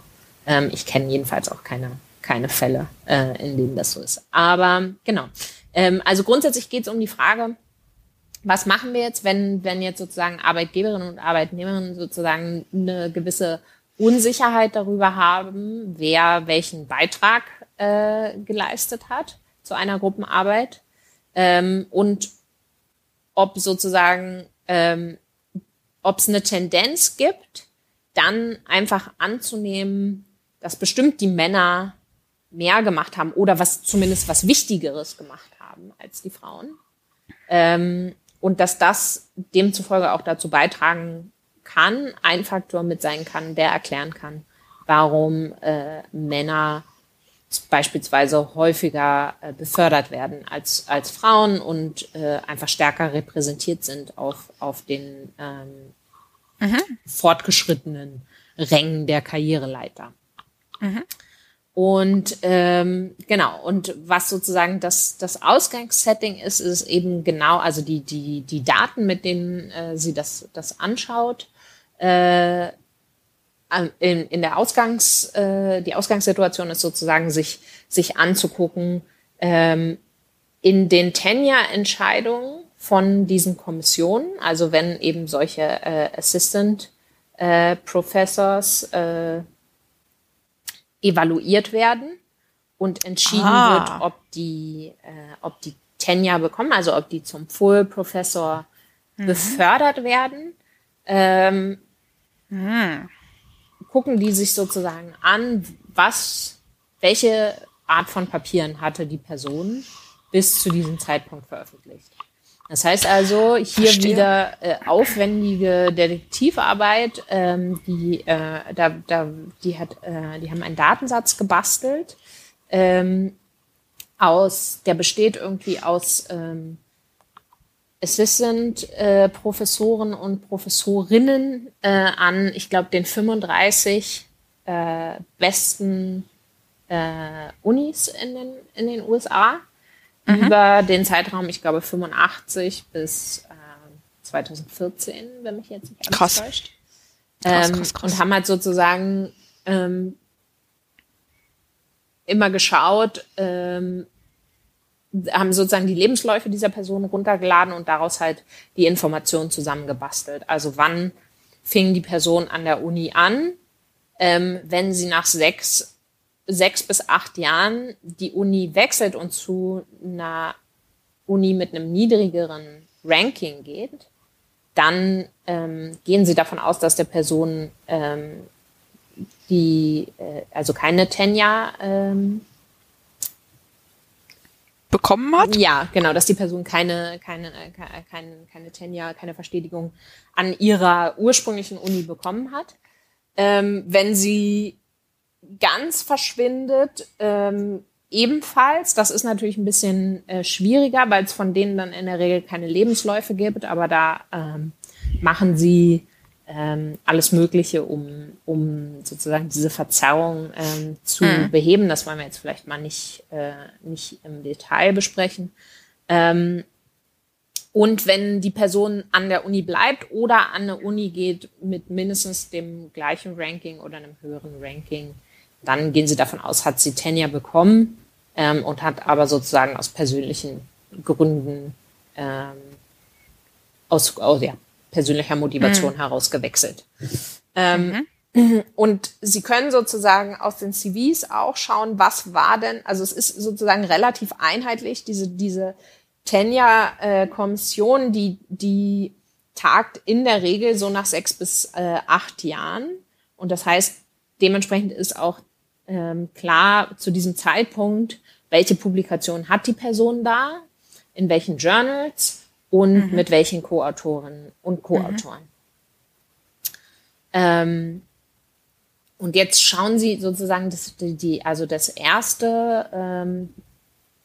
[SPEAKER 2] Ähm, ich kenne jedenfalls auch keine, keine Fälle, äh, in denen das so ist. Aber genau. Ähm, also grundsätzlich geht es um die Frage, was machen wir jetzt, wenn, wenn jetzt sozusagen Arbeitgeberinnen und Arbeitnehmerinnen sozusagen eine gewisse Unsicherheit darüber haben, wer welchen Beitrag äh, geleistet hat zu einer Gruppenarbeit ähm, und ob sozusagen, ähm, ob es eine Tendenz gibt, dann einfach anzunehmen, dass bestimmt die Männer mehr gemacht haben oder was zumindest was Wichtigeres gemacht haben als die Frauen. Ähm, und dass das demzufolge auch dazu beitragen kann, ein Faktor mit sein kann, der erklären kann, warum äh, Männer beispielsweise häufiger äh, befördert werden als, als Frauen und äh, einfach stärker repräsentiert sind auf, auf den ähm, mhm. fortgeschrittenen Rängen der Karriereleiter. Mhm. Und ähm, genau, und was sozusagen das, das Ausgangssetting ist, ist eben genau, also die, die, die Daten, mit denen äh, sie das, das anschaut. Äh, in, in der Ausgangs, äh, die Ausgangssituation ist sozusagen, sich, sich anzugucken, ähm, in den Tenure-Entscheidungen von diesen Kommissionen, also wenn eben solche äh, Assistant äh, Professors äh, evaluiert werden und entschieden ah. wird, ob die, äh, ob die Tenure bekommen, also ob die zum Full Professor mhm. befördert werden. Ähm, mhm. Gucken die sich sozusagen an, was, welche Art von Papieren hatte die Person bis zu diesem Zeitpunkt veröffentlicht. Das heißt also, hier Verstehe. wieder äh, aufwendige Detektivarbeit, ähm, die, äh, da, da, die, hat, äh, die haben einen Datensatz gebastelt, ähm, aus, der besteht irgendwie aus ähm, Assistant-Professoren äh, und Professorinnen äh, an, ich glaube, den 35 äh, besten äh, Unis in den, in den USA mhm. über den Zeitraum, ich glaube, 85 bis äh, 2014, wenn mich jetzt nicht alles krass. täuscht. Krass, ähm, krass, krass. Und haben halt sozusagen ähm, immer geschaut, ähm, haben sozusagen die Lebensläufe dieser Person runtergeladen und daraus halt die Informationen zusammengebastelt. Also wann fing die Person an der Uni an, ähm, wenn sie nach sechs sechs bis acht Jahren die Uni wechselt und zu einer Uni mit einem niedrigeren Ranking geht, dann ähm, gehen sie davon aus, dass der Person ähm, die, äh, also keine Tenja ähm,
[SPEAKER 1] bekommen hat?
[SPEAKER 2] Ja, genau, dass die Person keine, keine, keine, keine Tenja, keine Verstetigung an ihrer ursprünglichen Uni bekommen hat. Ähm, wenn sie ganz verschwindet, ähm, ebenfalls. Das ist natürlich ein bisschen äh, schwieriger, weil es von denen dann in der Regel keine Lebensläufe gibt, aber da ähm, machen sie ähm, alles Mögliche, um, um sozusagen diese Verzerrung ähm, zu mhm. beheben. Das wollen wir jetzt vielleicht mal nicht, äh, nicht im Detail besprechen. Ähm, und wenn die Person an der Uni bleibt oder an eine Uni geht mit mindestens dem gleichen Ranking oder einem höheren Ranking, dann gehen sie davon aus, hat sie Tenja bekommen ähm, und hat aber sozusagen aus persönlichen Gründen, ähm, aus, aus ja, persönlicher Motivation mhm. heraus gewechselt. Ähm, mhm. Und sie können sozusagen aus den CVs auch schauen, was war denn, also es ist sozusagen relativ einheitlich, diese, diese Tenja-Kommission, die, die tagt in der Regel so nach sechs bis äh, acht Jahren. Und das heißt, dementsprechend ist auch ähm, klar zu diesem Zeitpunkt, welche Publikation hat die Person da, in welchen Journals und mhm. mit welchen Co-Autorinnen und Co-Autoren. Ähm, und jetzt schauen Sie sozusagen das, die, also das erste ähm,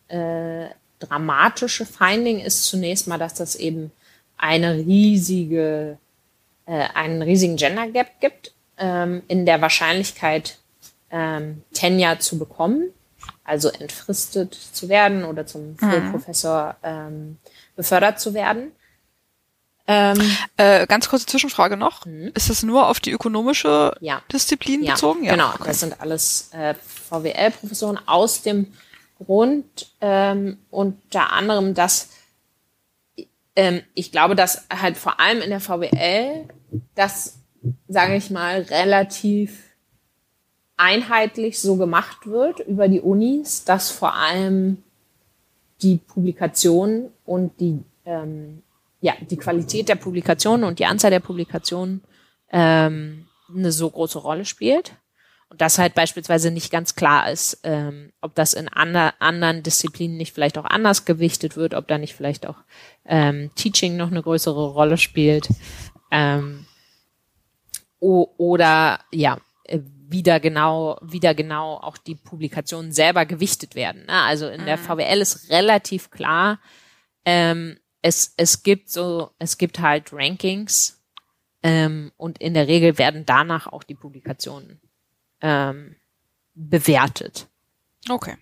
[SPEAKER 2] äh, dramatische Finding ist zunächst mal, dass das eben eine riesige, äh, einen riesigen Gender Gap gibt ähm, in der Wahrscheinlichkeit, ähm, Tenure zu bekommen, also entfristet zu werden oder zum mhm. Professor ähm, befördert zu werden.
[SPEAKER 1] Ähm, äh, ganz kurze Zwischenfrage noch. Mhm. Ist das nur auf die ökonomische
[SPEAKER 2] ja.
[SPEAKER 1] Disziplin ja. bezogen?
[SPEAKER 2] Ja, genau. Okay. Das sind alles äh, VWL-Professoren aus dem Grund ähm, unter anderem, dass ähm, ich glaube, dass halt vor allem in der VWL das, sage ich mal, relativ einheitlich so gemacht wird über die Unis, dass vor allem die Publikation und die ähm, ja, die Qualität der Publikationen und die Anzahl der Publikationen ähm, eine so große Rolle spielt. Und dass halt beispielsweise nicht ganz klar ist, ähm, ob das in ander, anderen Disziplinen nicht vielleicht auch anders gewichtet wird, ob da nicht vielleicht auch ähm, Teaching noch eine größere Rolle spielt. Ähm, oder ja, äh, wieder genau, wieder genau auch die Publikationen selber gewichtet werden. Ne? Also in der mhm. VWL ist relativ klar, ähm, es, es gibt so, es gibt halt Rankings ähm, und in der Regel werden danach auch die Publikationen ähm, bewertet.
[SPEAKER 1] Okay.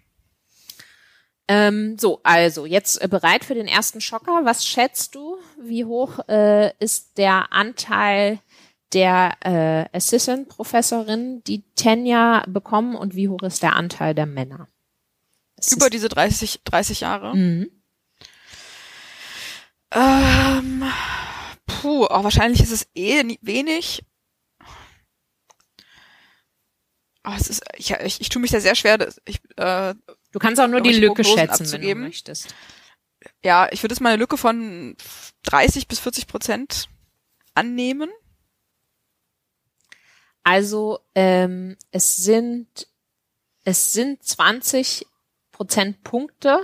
[SPEAKER 2] Ähm, so, also jetzt äh, bereit für den ersten Schocker. Was schätzt du? Wie hoch äh, ist der Anteil der äh, Assistant-Professorin, die Tenja bekommen und wie hoch ist der Anteil der Männer?
[SPEAKER 1] Das Über diese 30, 30 Jahre? Mhm. Ähm, puh, auch wahrscheinlich ist es eh wenig. Oh, es ist, ich, ich, ich tue mich da sehr schwer. Ich, äh,
[SPEAKER 2] du kannst auch nur die Lücke schätzen, abzugeben. wenn du möchtest.
[SPEAKER 1] Ja, ich würde jetzt mal eine Lücke von 30 bis 40 Prozent annehmen.
[SPEAKER 2] Also ähm, es sind es sind 20 Prozent Punkte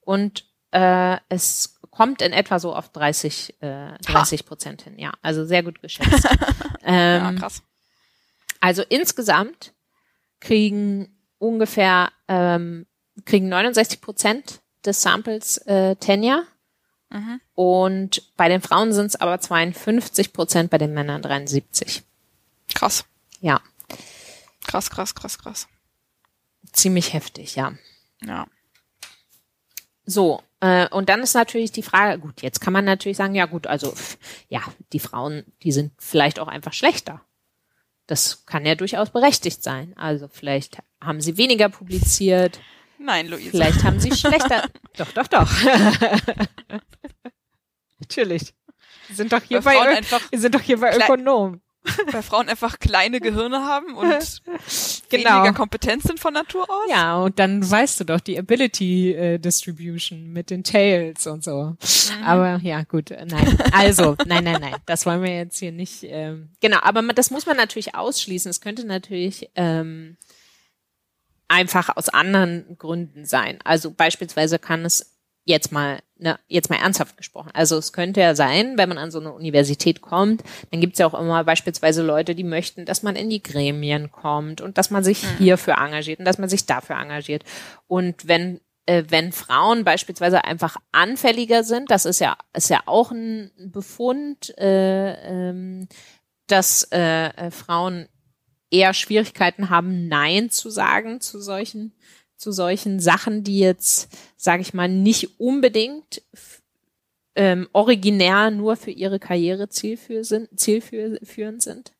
[SPEAKER 2] und äh, es kommt in etwa so auf 30, äh, 30 Prozent hin, ja. Also sehr gut geschätzt. ähm, ja, krass. Also insgesamt kriegen ungefähr, ähm, kriegen 69 Prozent des Samples äh, Tenure. Mhm. Und bei den Frauen sind es aber 52 Prozent, bei den Männern 73.
[SPEAKER 1] Krass.
[SPEAKER 2] Ja.
[SPEAKER 1] Krass, krass, krass, krass.
[SPEAKER 2] Ziemlich heftig, ja.
[SPEAKER 1] Ja.
[SPEAKER 2] So, äh, und dann ist natürlich die Frage, gut, jetzt kann man natürlich sagen, ja gut, also ja, die Frauen, die sind vielleicht auch einfach schlechter. Das kann ja durchaus berechtigt sein. Also vielleicht haben sie weniger publiziert.
[SPEAKER 1] Nein, Luise.
[SPEAKER 2] Vielleicht haben sie schlechter. doch, doch, doch. Natürlich. Wir sind doch hier bei, bei wir sind doch hier bei Ökonomen
[SPEAKER 1] bei Frauen einfach kleine Gehirne haben und genau. weniger Kompetenz sind von Natur aus.
[SPEAKER 2] Ja, und dann weißt du doch die Ability äh, Distribution mit den Tails und so. Mhm. Aber ja, gut, nein. Also, nein, nein, nein, das wollen wir jetzt hier nicht. Ähm, genau, aber das muss man natürlich ausschließen. Es könnte natürlich ähm, einfach aus anderen Gründen sein. Also beispielsweise kann es jetzt mal, ne, jetzt mal ernsthaft gesprochen. Also es könnte ja sein, wenn man an so eine Universität kommt, dann gibt's ja auch immer beispielsweise Leute, die möchten, dass man in die Gremien kommt und dass man sich mhm. hierfür engagiert und dass man sich dafür engagiert. Und wenn äh, wenn Frauen beispielsweise einfach anfälliger sind, das ist ja ist ja auch ein Befund, äh, ähm, dass äh, äh Frauen eher Schwierigkeiten haben, Nein zu sagen zu solchen zu solchen Sachen, die jetzt, sage ich mal, nicht unbedingt ähm, originär nur für ihre Karriere zielführend sind.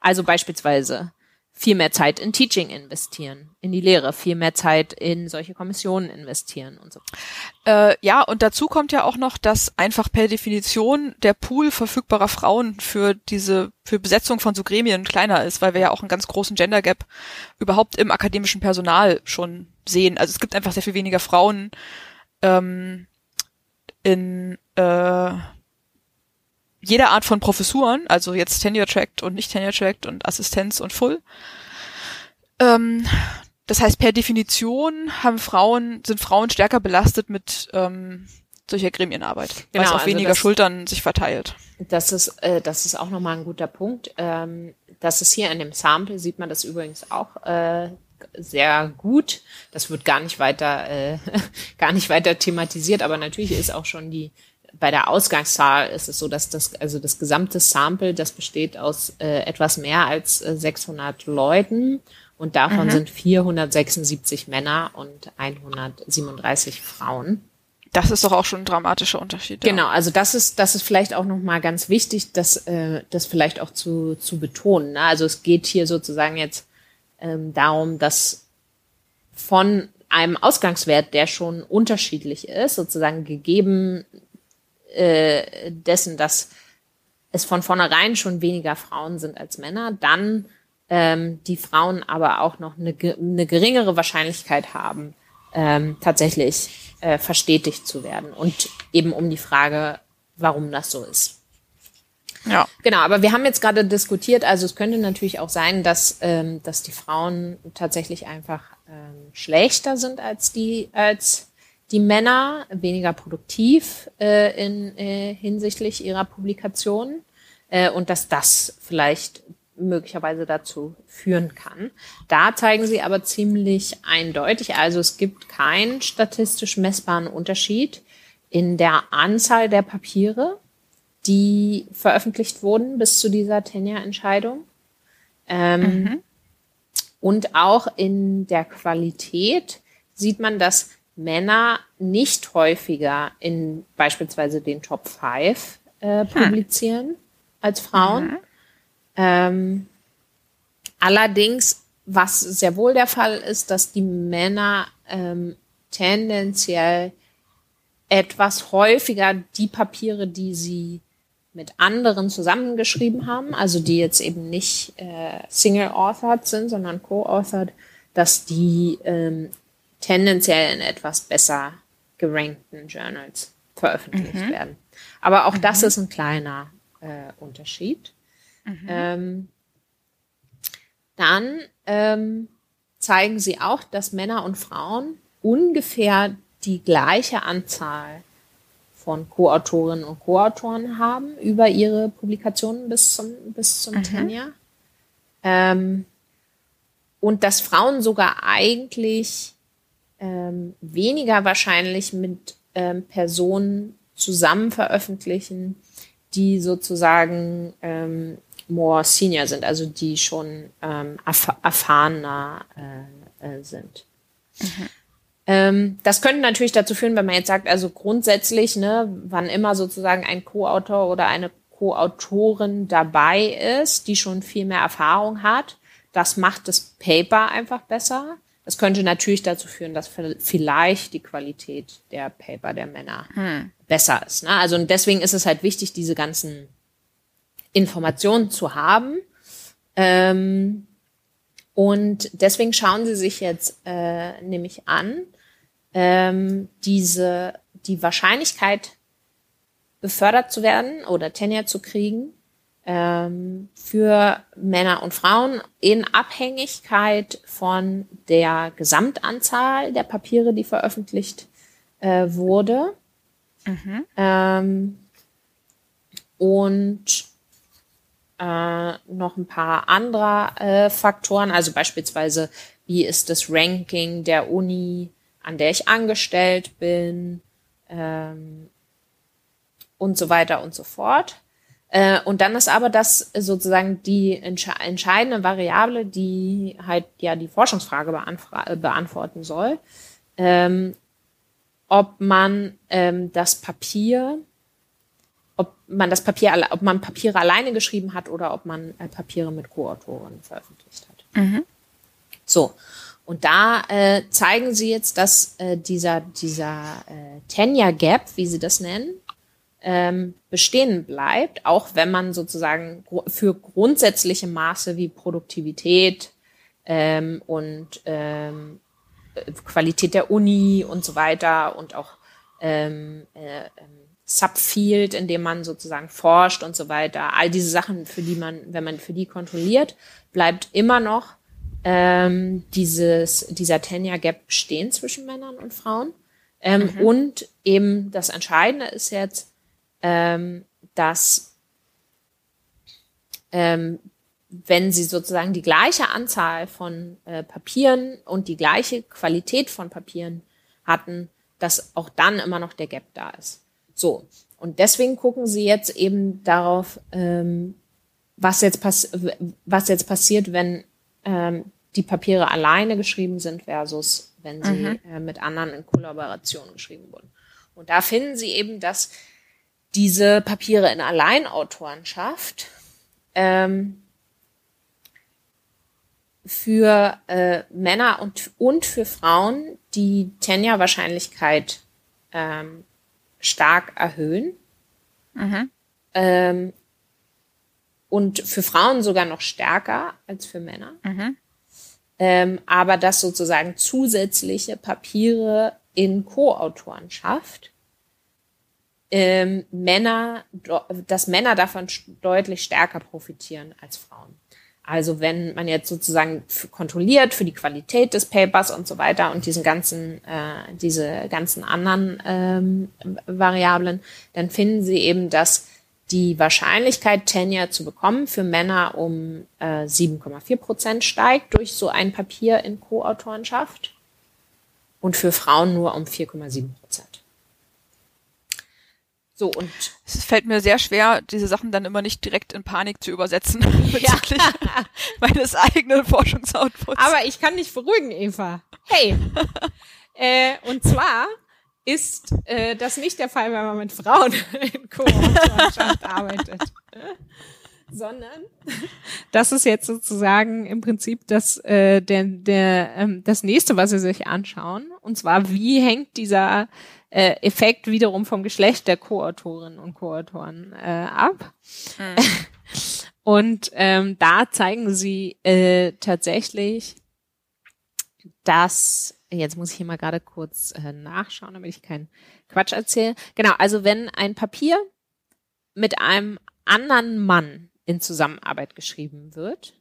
[SPEAKER 2] Also beispielsweise viel mehr Zeit in Teaching investieren, in die Lehre, viel mehr Zeit in solche Kommissionen investieren und so.
[SPEAKER 1] Äh, ja, und dazu kommt ja auch noch, dass einfach per Definition der Pool verfügbarer Frauen für diese, für Besetzung von so Gremien kleiner ist, weil wir ja auch einen ganz großen Gender Gap überhaupt im akademischen Personal schon sehen. Also es gibt einfach sehr viel weniger Frauen ähm, in äh, jeder Art von Professuren, also jetzt Tenure-Tracked und nicht Tenure-Tracked und Assistenz und Full. Ähm, das heißt, per Definition haben Frauen, sind Frauen stärker belastet mit ähm, solcher Gremienarbeit, genau, weil es auf also weniger das, Schultern sich verteilt.
[SPEAKER 2] Das ist, äh, das ist auch nochmal ein guter Punkt. Ähm, das ist hier in dem Sample, sieht man das übrigens auch äh, sehr gut. Das wird gar nicht weiter, äh, gar nicht weiter thematisiert, aber natürlich ist auch schon die bei der Ausgangszahl ist es so, dass das, also das gesamte Sample, das besteht aus äh, etwas mehr als äh, 600 Leuten und davon mhm. sind 476 Männer und 137 Frauen.
[SPEAKER 1] Das ist doch auch schon ein dramatischer Unterschied.
[SPEAKER 2] Ja. Genau, also das ist, das ist vielleicht auch nochmal ganz wichtig, das, äh, das vielleicht auch zu, zu betonen. Ne? Also es geht hier sozusagen jetzt ähm, darum, dass von einem Ausgangswert, der schon unterschiedlich ist, sozusagen gegeben äh, dessen, dass es von vornherein schon weniger Frauen sind als Männer, dann ähm, die Frauen aber auch noch eine, eine geringere Wahrscheinlichkeit haben, ähm, tatsächlich äh, verstetigt zu werden. Und eben um die Frage, warum das so ist. Ja. Genau, aber wir haben jetzt gerade diskutiert, also es könnte natürlich auch sein, dass, ähm, dass die Frauen tatsächlich einfach ähm, schlechter sind als die, als die Männer weniger produktiv äh, in, äh, hinsichtlich ihrer Publikationen äh, und dass das vielleicht möglicherweise dazu führen kann. Da zeigen sie aber ziemlich eindeutig, also es gibt keinen statistisch messbaren Unterschied in der Anzahl der Papiere, die veröffentlicht wurden bis zu dieser Tenure-Entscheidung. Ähm, mhm. Und auch in der Qualität sieht man, dass Männer nicht häufiger in beispielsweise den Top 5 äh, hm. publizieren hm. als Frauen. Mhm. Ähm, allerdings, was sehr wohl der Fall ist, dass die Männer ähm, tendenziell etwas häufiger die Papiere, die sie mit anderen zusammengeschrieben haben, also die jetzt eben nicht äh, single-authored sind, sondern co-authored, dass die ähm, tendenziell in etwas besser gerankten Journals veröffentlicht mhm. werden. Aber auch mhm. das ist ein kleiner äh, Unterschied. Mhm. Ähm, dann ähm, zeigen sie auch, dass Männer und Frauen ungefähr die gleiche Anzahl von Co-Autorinnen und Co-Autoren haben über ihre Publikationen bis zum, bis zum mhm. Tenure. Ähm, und dass Frauen sogar eigentlich ähm, weniger wahrscheinlich mit ähm, Personen zusammen veröffentlichen, die sozusagen ähm, more senior sind, also die schon ähm, erf erfahrener äh, äh, sind. Mhm. Ähm, das könnte natürlich dazu führen, wenn man jetzt sagt, also grundsätzlich, ne, wann immer sozusagen ein Co-Autor oder eine Co-Autorin dabei ist, die schon viel mehr Erfahrung hat, das macht das Paper einfach besser. Das könnte natürlich dazu führen, dass vielleicht die Qualität der Paper der Männer hm. besser ist. Ne? Also und deswegen ist es halt wichtig, diese ganzen Informationen zu haben. Ähm, und deswegen schauen Sie sich jetzt äh, nämlich an, ähm, diese die Wahrscheinlichkeit befördert zu werden oder Tenure zu kriegen ähm, für Männer und Frauen in Abhängigkeit von der Gesamtanzahl der Papiere, die veröffentlicht äh, wurde. Mhm. Ähm, und äh, noch ein paar anderer äh, Faktoren, also beispielsweise, wie ist das Ranking der Uni, an der ich angestellt bin ähm, und so weiter und so fort. Äh, und dann ist aber das sozusagen die entsche entscheidende Variable, die halt ja die Forschungsfrage beantworten soll, ähm, ob man ähm, das Papier, ob man das Papier, ob man Papiere alleine geschrieben hat oder ob man äh, Papiere mit Co-Autoren veröffentlicht hat. Mhm. So. Und da äh, zeigen sie jetzt, dass äh, dieser, dieser äh, Tenure Gap, wie sie das nennen, ähm, bestehen bleibt, auch wenn man sozusagen für grundsätzliche Maße wie Produktivität ähm, und ähm, Qualität der Uni und so weiter und auch ähm, äh, ähm, Subfield, in dem man sozusagen forscht und so weiter, all diese Sachen, für die man, wenn man für die kontrolliert, bleibt immer noch ähm, dieses, dieser Tenure Gap bestehen zwischen Männern und Frauen. Ähm, mhm. Und eben das Entscheidende ist jetzt, ähm, dass ähm, wenn sie sozusagen die gleiche Anzahl von äh, Papieren und die gleiche Qualität von Papieren hatten, dass auch dann immer noch der Gap da ist. So. Und deswegen gucken sie jetzt eben darauf, ähm, was jetzt, pass was jetzt passiert, wenn ähm, die Papiere alleine geschrieben sind versus wenn sie mhm. äh, mit anderen in Kollaboration geschrieben wurden. Und da finden sie eben, dass diese Papiere in Alleinautorenschaft ähm, für äh, Männer und, und für Frauen die Tenure-Wahrscheinlichkeit ähm, stark erhöhen. Mhm. Ähm, und für Frauen sogar noch stärker als für Männer. Mhm. Ähm, aber dass sozusagen zusätzliche Papiere in Co-Autorenschaft ähm, Männer, dass Männer davon deutlich stärker profitieren als Frauen. Also wenn man jetzt sozusagen kontrolliert für die Qualität des Papers und so weiter und diesen ganzen, äh, diese ganzen anderen ähm, Variablen, dann finden sie eben, dass die Wahrscheinlichkeit, Tenure zu bekommen, für Männer um äh, 7,4 Prozent steigt durch so ein Papier in Co-Autorenschaft und für Frauen nur um 4,7 Prozent.
[SPEAKER 1] So und es fällt mir sehr schwer, diese Sachen dann immer nicht direkt in Panik zu übersetzen bezüglich ja. meines eigenen Forschungsoutputs.
[SPEAKER 2] Aber ich kann dich beruhigen, Eva. Hey, äh, und zwar ist äh, das nicht der Fall, wenn man mit Frauen in Co-Autorschaft arbeitet, sondern das ist jetzt sozusagen im Prinzip das äh, der der ähm, das nächste, was Sie sich anschauen, und zwar wie hängt dieser äh, Effekt wiederum vom Geschlecht der Co-Autorinnen und Co-Autoren äh, ab. Mhm. Und ähm, da zeigen sie äh, tatsächlich, dass, jetzt muss ich hier mal gerade kurz äh, nachschauen, damit ich keinen Quatsch erzähle. Genau, also wenn ein Papier mit einem anderen Mann in Zusammenarbeit geschrieben wird,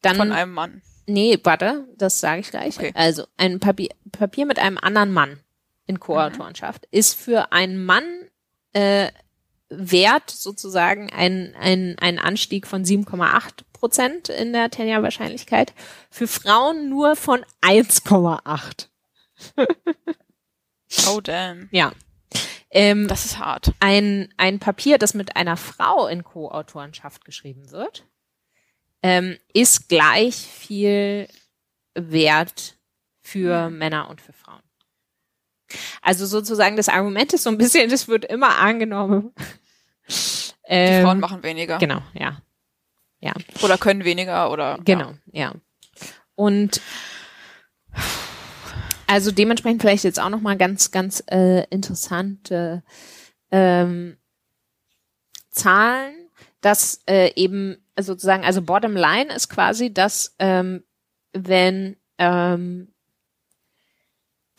[SPEAKER 2] dann.
[SPEAKER 1] Von einem Mann.
[SPEAKER 2] Nee, warte, das sage ich gleich. Okay. Also ein Papier, Papier mit einem anderen Mann in Co-Autorenschaft, ist für einen Mann äh, wert sozusagen ein, ein, ein Anstieg von 7,8 Prozent in der Tenure-Wahrscheinlichkeit, für Frauen nur von 1,8.
[SPEAKER 1] oh damn.
[SPEAKER 2] Ja. Ähm, das ist hart. Ein, ein Papier, das mit einer Frau in Co-Autorenschaft geschrieben wird, ähm, ist gleich viel wert für mhm. Männer und für Frauen. Also sozusagen das Argument ist so ein bisschen, das wird immer angenommen.
[SPEAKER 1] Die Frauen ähm, machen weniger.
[SPEAKER 2] Genau, ja. Ja.
[SPEAKER 1] Oder können weniger oder.
[SPEAKER 2] Genau, ja. ja. Und also dementsprechend vielleicht jetzt auch nochmal ganz, ganz äh, interessante ähm, Zahlen, dass äh, eben sozusagen, also Bottom Line ist quasi, dass ähm, wenn ähm,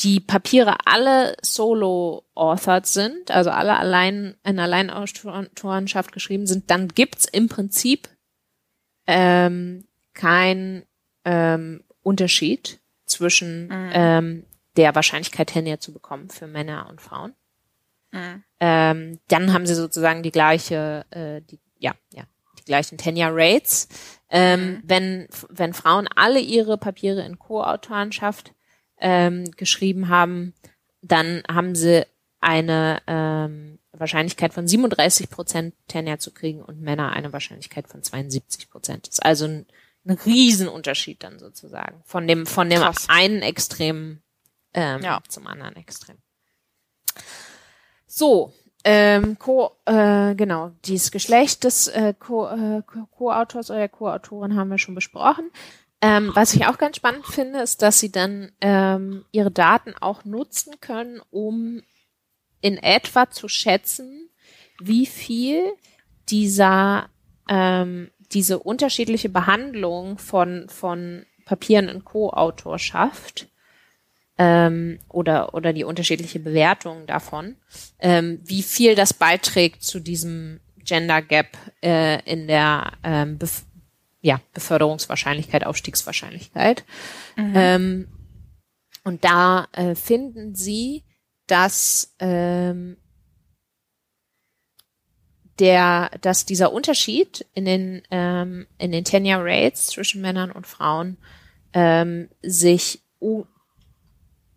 [SPEAKER 2] die Papiere alle solo-authored sind, also alle allein in Alleinautorenschaft geschrieben sind, dann gibt's im Prinzip ähm, kein ähm, Unterschied zwischen mhm. ähm, der Wahrscheinlichkeit, Tenure zu bekommen für Männer und Frauen. Mhm. Ähm, dann haben sie sozusagen die gleiche, äh, die, ja, ja, die gleichen Tenure Rates. Ähm, mhm. Wenn wenn Frauen alle ihre Papiere in Co-Autorenschaft ähm, geschrieben haben, dann haben sie eine ähm, Wahrscheinlichkeit von 37 Prozent Tenure zu kriegen und Männer eine Wahrscheinlichkeit von 72 Prozent. Das ist also ein, ein Riesenunterschied dann sozusagen von dem von dem Krass. einen Extrem ähm, ja. zum anderen Extrem. So, ähm, Co, äh, genau, dieses Geschlecht des äh, Co-Autors äh, Co oder Co-Autorin haben wir schon besprochen. Ähm, was ich auch ganz spannend finde, ist, dass sie dann ähm, ihre Daten auch nutzen können, um in etwa zu schätzen, wie viel dieser ähm, diese unterschiedliche Behandlung von von Papieren in Co-Autorschaft ähm, oder oder die unterschiedliche Bewertung davon, ähm, wie viel das beiträgt zu diesem Gender Gap äh, in der ähm, Bef ja, Beförderungswahrscheinlichkeit, Aufstiegswahrscheinlichkeit. Mhm. Ähm, und da äh, finden Sie, dass ähm, der, dass dieser Unterschied in den, ähm, in den Tenure Rates zwischen Männern und Frauen ähm, sich uh,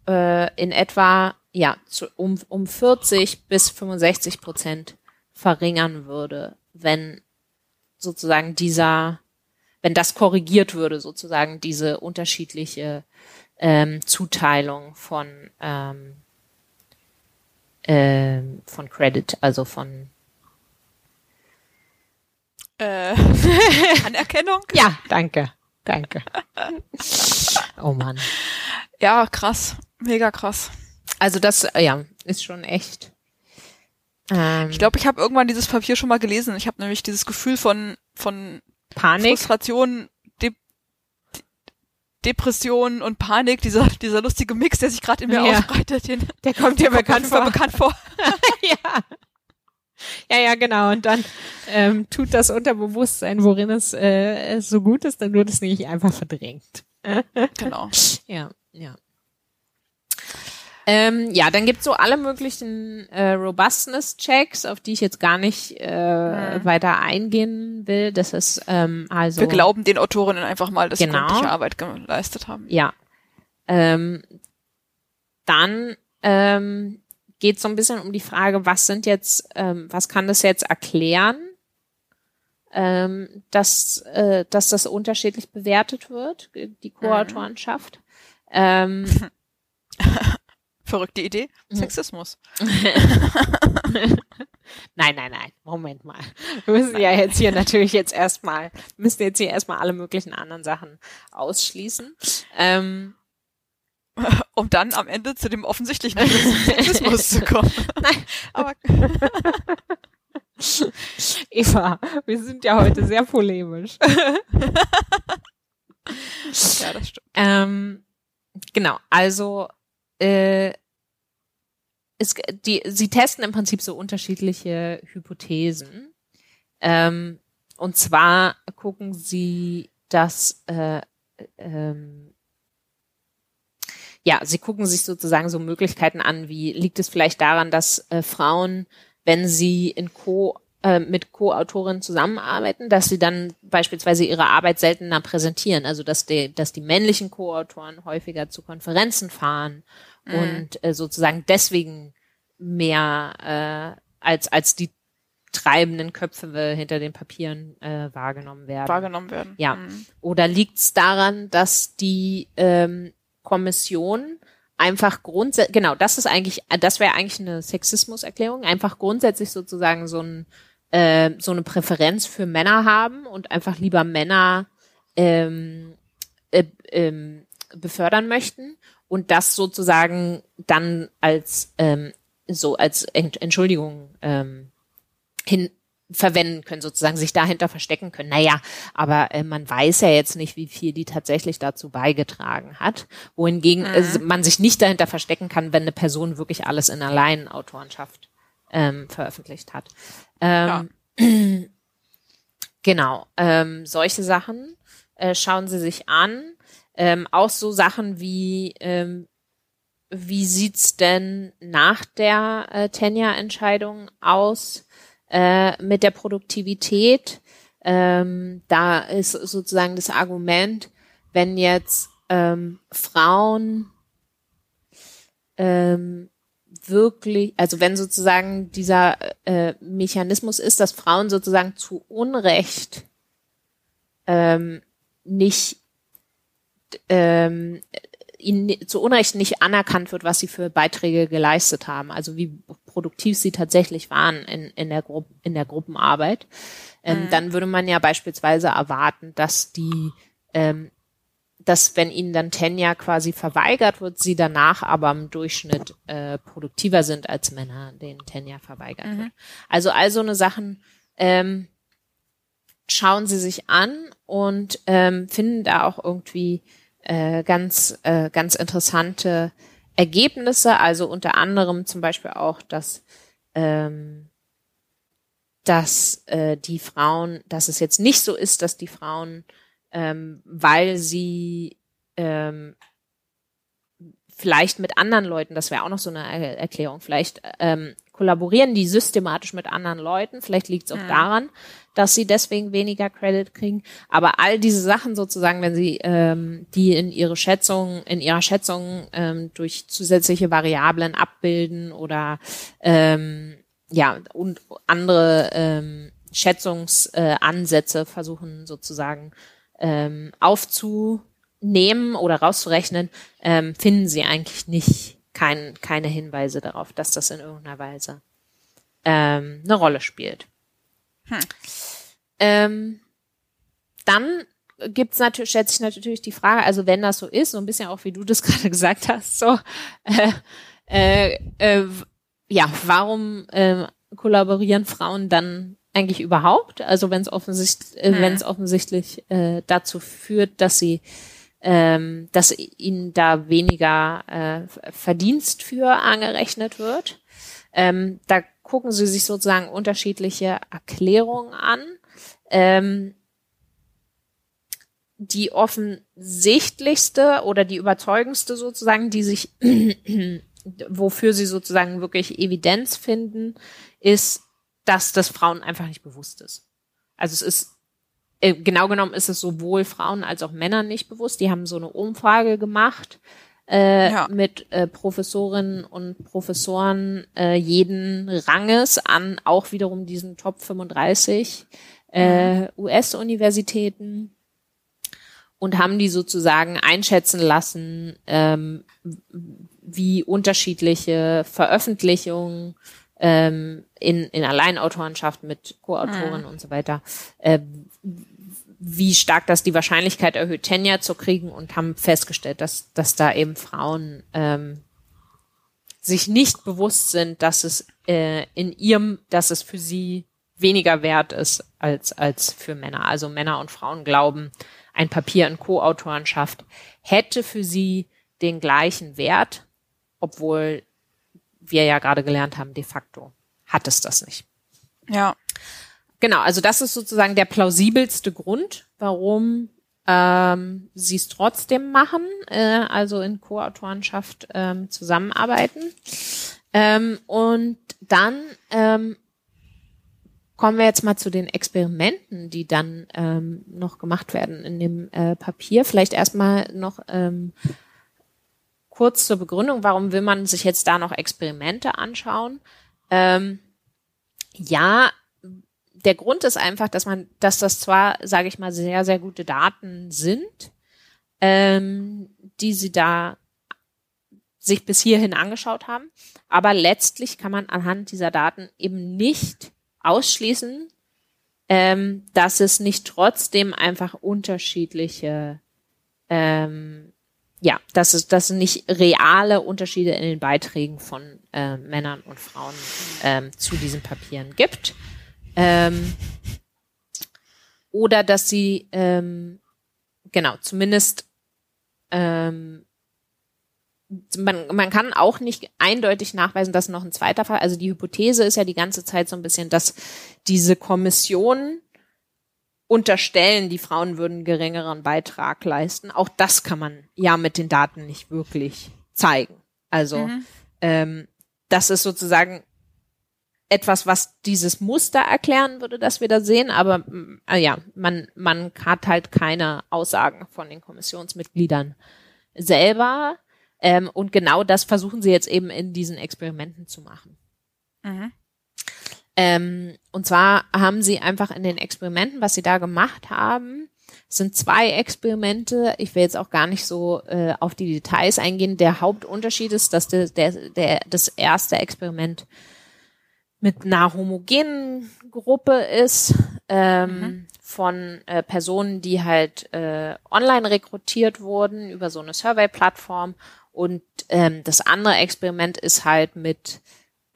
[SPEAKER 2] äh, in etwa ja zu, um, um 40 bis 65 Prozent verringern würde, wenn sozusagen dieser, wenn das korrigiert würde, sozusagen diese unterschiedliche ähm, Zuteilung von ähm, ähm, von Credit, also von
[SPEAKER 1] Äh, Anerkennung?
[SPEAKER 2] Ja, danke. Danke. oh Mann.
[SPEAKER 1] Ja, krass. Mega krass.
[SPEAKER 2] Also das, ja, ist schon echt.
[SPEAKER 1] Ähm, ich glaube, ich habe irgendwann dieses Papier schon mal gelesen. Ich habe nämlich dieses Gefühl von von
[SPEAKER 2] Panik,
[SPEAKER 1] Frustration, De Depression und Panik, dieser dieser lustige Mix, der sich gerade in mir ja. ausbreitet, den,
[SPEAKER 2] der kommt dir bekannt vor.
[SPEAKER 1] bekannt vor.
[SPEAKER 2] ja. Ja, ja, genau. Und dann ähm, tut das Unterbewusstsein, worin es äh, so gut ist, dann wird es nicht einfach verdrängt.
[SPEAKER 1] genau.
[SPEAKER 2] Ja, ja. Ähm, ja, dann gibt's so alle möglichen äh, Robustness-Checks, auf die ich jetzt gar nicht äh, mhm. weiter eingehen will. Das ist ähm, also.
[SPEAKER 1] Wir glauben den Autorinnen einfach mal, dass
[SPEAKER 2] genau. sie
[SPEAKER 1] gründliche Arbeit geleistet haben.
[SPEAKER 2] Ja. Ähm, dann ähm, geht so ein bisschen um die Frage, was sind jetzt, ähm, was kann das jetzt erklären, ähm, dass, äh, dass das unterschiedlich bewertet wird, die Co-Autorenschaft. Mhm. Ähm,
[SPEAKER 1] Verrückte Idee. Mhm. Sexismus.
[SPEAKER 2] nein, nein, nein. Moment mal. Wir müssen ja jetzt hier natürlich jetzt erstmal, müssen jetzt hier erstmal alle möglichen anderen Sachen ausschließen. Ähm,
[SPEAKER 1] um dann am Ende zu dem offensichtlichen Sexismus zu kommen.
[SPEAKER 2] Nein, aber Eva, wir sind ja heute sehr polemisch.
[SPEAKER 1] ja, das stimmt.
[SPEAKER 2] Ähm, genau, also äh, es, die, sie testen im Prinzip so unterschiedliche Hypothesen. Ähm, und zwar gucken sie, dass äh, ähm, ja, sie gucken sich sozusagen so Möglichkeiten an, wie liegt es vielleicht daran, dass äh, Frauen, wenn sie in Co äh, mit Co-Autorinnen zusammenarbeiten, dass sie dann beispielsweise ihre Arbeit seltener präsentieren, also dass die, dass die männlichen Co-Autoren häufiger zu Konferenzen fahren mhm. und äh, sozusagen deswegen mehr äh, als als die treibenden Köpfe hinter den Papieren äh, wahrgenommen werden.
[SPEAKER 1] Wahrgenommen werden.
[SPEAKER 2] Ja. Mhm. Oder liegt es daran, dass die ähm, Kommission einfach grundsätzlich, genau, das ist eigentlich, das wäre eigentlich eine Sexismuserklärung, einfach grundsätzlich sozusagen so ein äh, so eine Präferenz für Männer haben und einfach lieber Männer ähm, äh, ähm, befördern möchten und das sozusagen dann als ähm, so als Entschuldigung ähm, hin verwenden können, sozusagen sich dahinter verstecken können. Naja, aber äh, man weiß ja jetzt nicht, wie viel die tatsächlich dazu beigetragen hat. Wohingegen mhm. äh, man sich nicht dahinter verstecken kann, wenn eine Person wirklich alles in Alleinautorenschaft ähm, veröffentlicht hat. Ähm, ja. Genau, ähm, solche Sachen äh, schauen Sie sich an. Ähm, auch so Sachen wie ähm, wie sieht's denn nach der äh, Tenja-Entscheidung aus? äh, mit der Produktivität. Ähm, da ist sozusagen das Argument, wenn jetzt ähm, Frauen ähm, wirklich, also wenn sozusagen dieser äh, Mechanismus ist, dass Frauen sozusagen zu Unrecht ähm, nicht ähm, ihnen zu Unrecht nicht anerkannt wird, was sie für Beiträge geleistet haben, also wie produktiv sie tatsächlich waren in, in, der, Gru in der Gruppenarbeit, ähm, mhm. dann würde man ja beispielsweise erwarten, dass die, ähm, dass wenn ihnen dann Tenja quasi verweigert wird, sie danach aber im Durchschnitt äh, produktiver sind als Männer, denen Tenja verweigert mhm. wird. Also all so eine Sachen ähm, schauen sie sich an und ähm, finden da auch irgendwie äh, ganz, äh, ganz interessante Ergebnisse, also unter anderem zum Beispiel auch, dass, ähm, dass äh, die Frauen, dass es jetzt nicht so ist, dass die Frauen, ähm, weil sie ähm, vielleicht mit anderen Leuten, das wäre auch noch so eine Erklärung, vielleicht ähm, kollaborieren die systematisch mit anderen Leuten. Vielleicht liegt es auch mhm. daran, dass sie deswegen weniger Credit kriegen. Aber all diese Sachen sozusagen, wenn sie ähm, die in ihre Schätzung, in ihrer Schätzung ähm, durch zusätzliche Variablen abbilden oder ähm, ja und andere ähm, Schätzungsansätze äh, versuchen sozusagen ähm, aufzunehmen oder rauszurechnen, ähm, finden sie eigentlich nicht kein, keine Hinweise darauf, dass das in irgendeiner Weise ähm, eine Rolle spielt. Hm. Ähm, dann gibt's natürlich, schätze ich natürlich die Frage, also wenn das so ist, so ein bisschen auch wie du das gerade gesagt hast, so äh, äh, äh, ja, warum äh, kollaborieren Frauen dann eigentlich überhaupt? Also wenn es offensichtlich, äh, hm. wenn es offensichtlich äh, dazu führt, dass sie ähm, dass ihnen da weniger äh, Verdienst für angerechnet wird. Ähm, da gucken sie sich sozusagen unterschiedliche Erklärungen an. Ähm, die offensichtlichste oder die überzeugendste sozusagen, die sich, wofür sie sozusagen wirklich Evidenz finden, ist, dass das Frauen einfach nicht bewusst ist. Also es ist äh, genau genommen ist es sowohl Frauen als auch Männern nicht bewusst. Die haben so eine Umfrage gemacht äh, ja. mit äh, Professorinnen und Professoren äh, jeden Ranges an auch wiederum diesen Top 35 äh, US-Universitäten und haben die sozusagen einschätzen lassen, ähm, wie unterschiedliche Veröffentlichungen ähm, in, in Alleinautorenschaft mit Co-Autoren mhm. und so weiter, äh, wie stark das die Wahrscheinlichkeit erhöht, Tenure zu kriegen und haben festgestellt, dass, dass da eben Frauen ähm, sich nicht bewusst sind, dass es äh, in ihrem, dass es für sie weniger wert ist als, als für Männer. Also Männer und Frauen glauben, ein Papier in Co-Autorenschaft hätte für sie den gleichen Wert, obwohl wir ja gerade gelernt haben, de facto hat es das nicht.
[SPEAKER 1] Ja.
[SPEAKER 2] Genau, also das ist sozusagen der plausibelste Grund, warum ähm, sie es trotzdem machen, äh, also in Co-Autorenschaft ähm, zusammenarbeiten. Ähm, und dann ähm, kommen wir jetzt mal zu den Experimenten, die dann ähm, noch gemacht werden in dem äh, Papier. Vielleicht erstmal noch ähm, kurz zur Begründung, warum will man sich jetzt da noch Experimente anschauen? Ähm, ja, der Grund ist einfach, dass man, dass das zwar, sage ich mal, sehr, sehr gute Daten sind, ähm, die sie da sich bis hierhin angeschaut haben, aber letztlich kann man anhand dieser Daten eben nicht ausschließen, ähm, dass es nicht trotzdem einfach unterschiedliche, ähm, ja, dass es, dass es nicht reale Unterschiede in den Beiträgen von äh, Männern und Frauen ähm, zu diesen Papieren gibt. Ähm, oder dass sie, ähm, genau, zumindest ähm, man, man kann auch nicht eindeutig nachweisen, dass noch ein zweiter Fall, also die Hypothese ist ja die ganze Zeit so ein bisschen, dass diese Kommission unterstellen, die Frauen würden geringeren Beitrag leisten. Auch das kann man ja mit den Daten nicht wirklich zeigen. Also mhm. ähm, das ist sozusagen etwas, was dieses Muster erklären würde, das wir da sehen, aber äh, ja, man, man hat halt keine Aussagen von den Kommissionsmitgliedern selber. Ähm, und genau das versuchen sie jetzt eben in diesen Experimenten zu machen. Mhm. Ähm, und zwar haben sie einfach in den Experimenten, was sie da gemacht haben, sind zwei Experimente. Ich will jetzt auch gar nicht so äh, auf die Details eingehen. Der Hauptunterschied ist, dass der, der, der, das erste Experiment mit einer homogenen Gruppe ist ähm, mhm. von äh, Personen, die halt äh, online rekrutiert wurden über so eine Survey-Plattform. Und ähm, das andere Experiment ist halt mit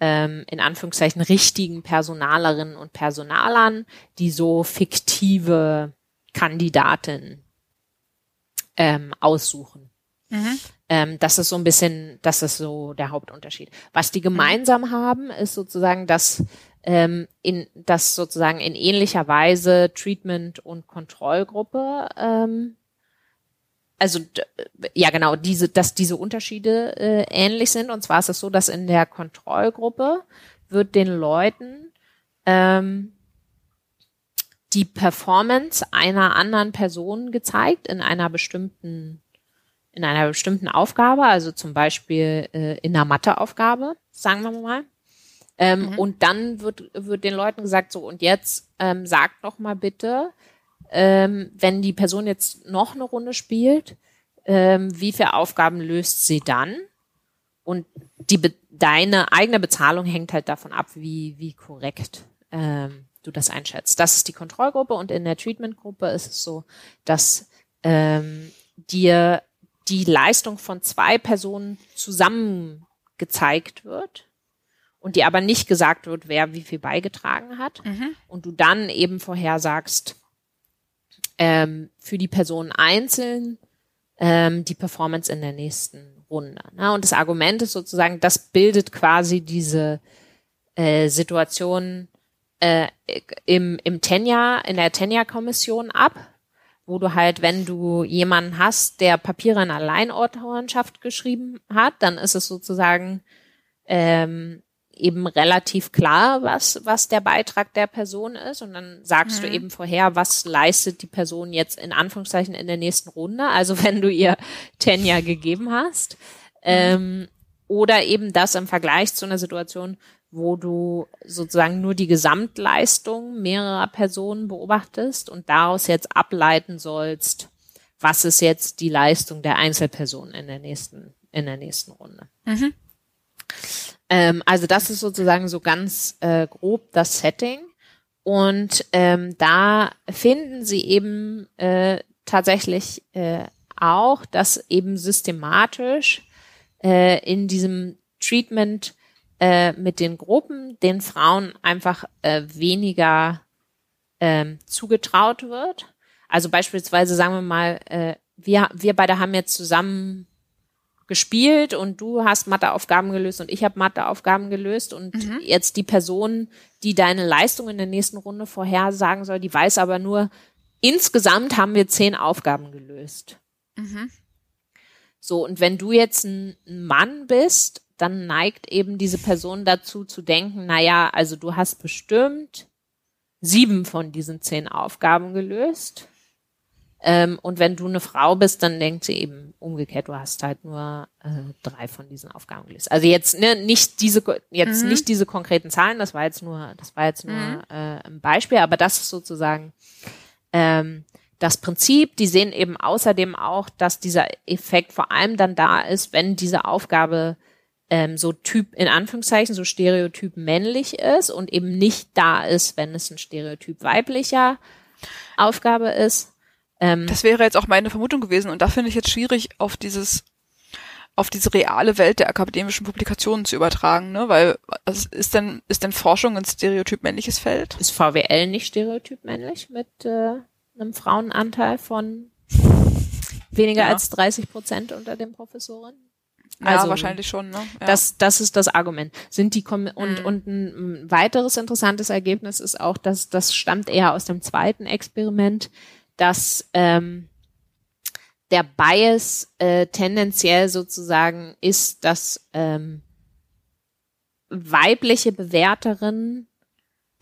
[SPEAKER 2] ähm, in Anführungszeichen richtigen Personalerinnen und Personalern, die so fiktive Kandidaten ähm, aussuchen. Mhm. Ähm, das ist so ein bisschen, das ist so der Hauptunterschied. Was die gemeinsam haben, ist sozusagen, dass ähm, in das sozusagen in ähnlicher Weise Treatment und Kontrollgruppe ähm, also ja genau diese dass diese Unterschiede äh, ähnlich sind und zwar ist es so dass in der Kontrollgruppe wird den Leuten ähm, die Performance einer anderen Person gezeigt in einer bestimmten in einer bestimmten Aufgabe, also zum Beispiel äh, in einer Matheaufgabe, sagen wir mal. Ähm, mhm. Und dann wird, wird den Leuten gesagt, so, und jetzt ähm, sagt noch mal bitte, ähm, wenn die Person jetzt noch eine Runde spielt, ähm, wie viele Aufgaben löst sie dann? Und die, deine eigene Bezahlung hängt halt davon ab, wie, wie korrekt ähm, du das einschätzt. Das ist die Kontrollgruppe und in der Treatmentgruppe ist es so, dass ähm, dir die Leistung von zwei Personen zusammen gezeigt wird und dir aber nicht gesagt wird, wer wie viel beigetragen hat mhm. und du dann eben vorher sagst, ähm, für die Person einzeln ähm, die Performance in der nächsten Runde. Ne? Und das Argument ist sozusagen, das bildet quasi diese äh, Situation äh, im, im Tenja, in der Tenja-Kommission ab, wo du halt, wenn du jemanden hast, der Papiere in Alleinautorenschaft geschrieben hat, dann ist es sozusagen ähm, eben relativ klar, was, was der Beitrag der Person ist. Und dann sagst mhm. du eben vorher, was leistet die Person jetzt in Anführungszeichen in der nächsten Runde. Also wenn du ihr Tenja gegeben hast. Mhm. Ähm, oder eben das im Vergleich zu einer Situation, wo du sozusagen nur die Gesamtleistung mehrerer Personen beobachtest und daraus jetzt ableiten sollst, was ist jetzt die Leistung der Einzelperson in der nächsten, in der nächsten Runde. Mhm. Ähm, also das ist sozusagen so ganz äh, grob das Setting. Und ähm, da finden sie eben äh, tatsächlich äh, auch, dass eben systematisch äh, in diesem Treatment äh, mit den Gruppen den Frauen einfach äh, weniger ähm, zugetraut wird. Also beispielsweise sagen wir mal, äh, wir, wir beide haben jetzt zusammen gespielt und du hast Matheaufgaben gelöst und ich habe Matheaufgaben gelöst und mhm. jetzt die Person, die deine Leistung in der nächsten Runde vorhersagen soll, die weiß aber nur, insgesamt haben wir zehn Aufgaben gelöst. Mhm. So, und wenn du jetzt ein Mann bist dann neigt eben diese Person dazu zu denken, na ja, also du hast bestimmt sieben von diesen zehn Aufgaben gelöst. Ähm, und wenn du eine Frau bist, dann denkt sie eben umgekehrt, du hast halt nur äh, drei von diesen Aufgaben gelöst. Also jetzt ne, nicht diese jetzt mhm. nicht diese konkreten Zahlen, das war jetzt nur das war jetzt nur mhm. äh, ein Beispiel, aber das ist sozusagen ähm, das Prinzip. Die sehen eben außerdem auch, dass dieser Effekt vor allem dann da ist, wenn diese Aufgabe ähm, so Typ, in Anführungszeichen, so Stereotyp männlich ist und eben nicht da ist, wenn es ein Stereotyp weiblicher Aufgabe ist.
[SPEAKER 1] Ähm, das wäre jetzt auch meine Vermutung gewesen und da finde ich jetzt schwierig, auf dieses auf diese reale Welt der akademischen Publikationen zu übertragen, ne? Weil also ist denn ist denn Forschung ein stereotyp männliches Feld?
[SPEAKER 2] Ist VWL nicht stereotyp männlich mit äh, einem Frauenanteil von weniger ja. als 30 Prozent unter den Professoren?
[SPEAKER 1] Ja, also, wahrscheinlich schon. Ne?
[SPEAKER 2] Ja. Das, das ist das Argument. Sind die Kom und mhm. und ein weiteres interessantes Ergebnis ist auch, dass das stammt eher aus dem zweiten Experiment, dass ähm, der Bias äh, tendenziell sozusagen ist, dass ähm, weibliche Bewerterinnen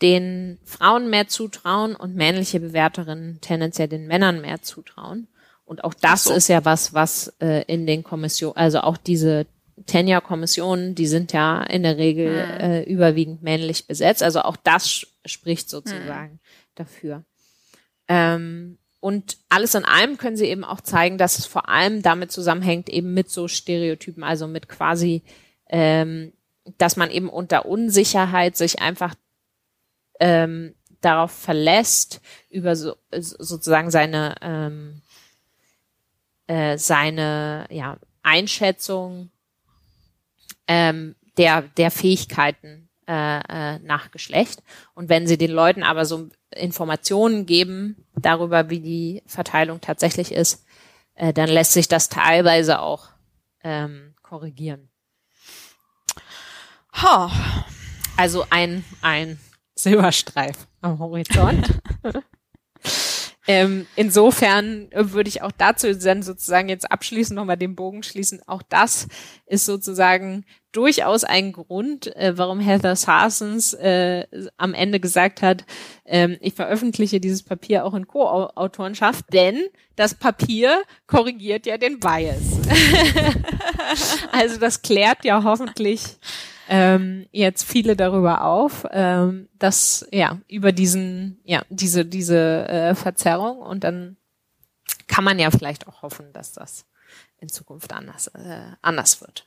[SPEAKER 2] den Frauen mehr zutrauen und männliche Bewerterinnen tendenziell den Männern mehr zutrauen. Und auch das so. ist ja was, was äh, in den Kommissionen, also auch diese Tenure-Kommissionen, die sind ja in der Regel mhm. äh, überwiegend männlich besetzt. Also auch das spricht sozusagen mhm. dafür. Ähm, und alles in allem können sie eben auch zeigen, dass es vor allem damit zusammenhängt, eben mit so Stereotypen, also mit quasi, ähm, dass man eben unter Unsicherheit sich einfach ähm, darauf verlässt, über so, sozusagen seine ähm, äh, seine ja, Einschätzung ähm, der, der Fähigkeiten äh, äh, nach Geschlecht. Und wenn sie den Leuten aber so Informationen geben darüber, wie die Verteilung tatsächlich ist, äh, dann lässt sich das teilweise auch ähm, korrigieren. Ha. Also ein, ein Silberstreif am Horizont. Ähm, insofern würde ich auch dazu dann sozusagen jetzt abschließend nochmal den Bogen schließen. Auch das ist sozusagen durchaus einen Grund, äh, warum Heather Sarsons äh, am Ende gesagt hat, ähm, ich veröffentliche dieses Papier auch in Co-Autorenschaft, denn das Papier korrigiert ja den Bias. also das klärt ja hoffentlich ähm, jetzt viele darüber auf, ähm, dass ja über diesen ja diese diese äh, Verzerrung und dann kann man ja vielleicht auch hoffen, dass das in Zukunft anders äh, anders wird.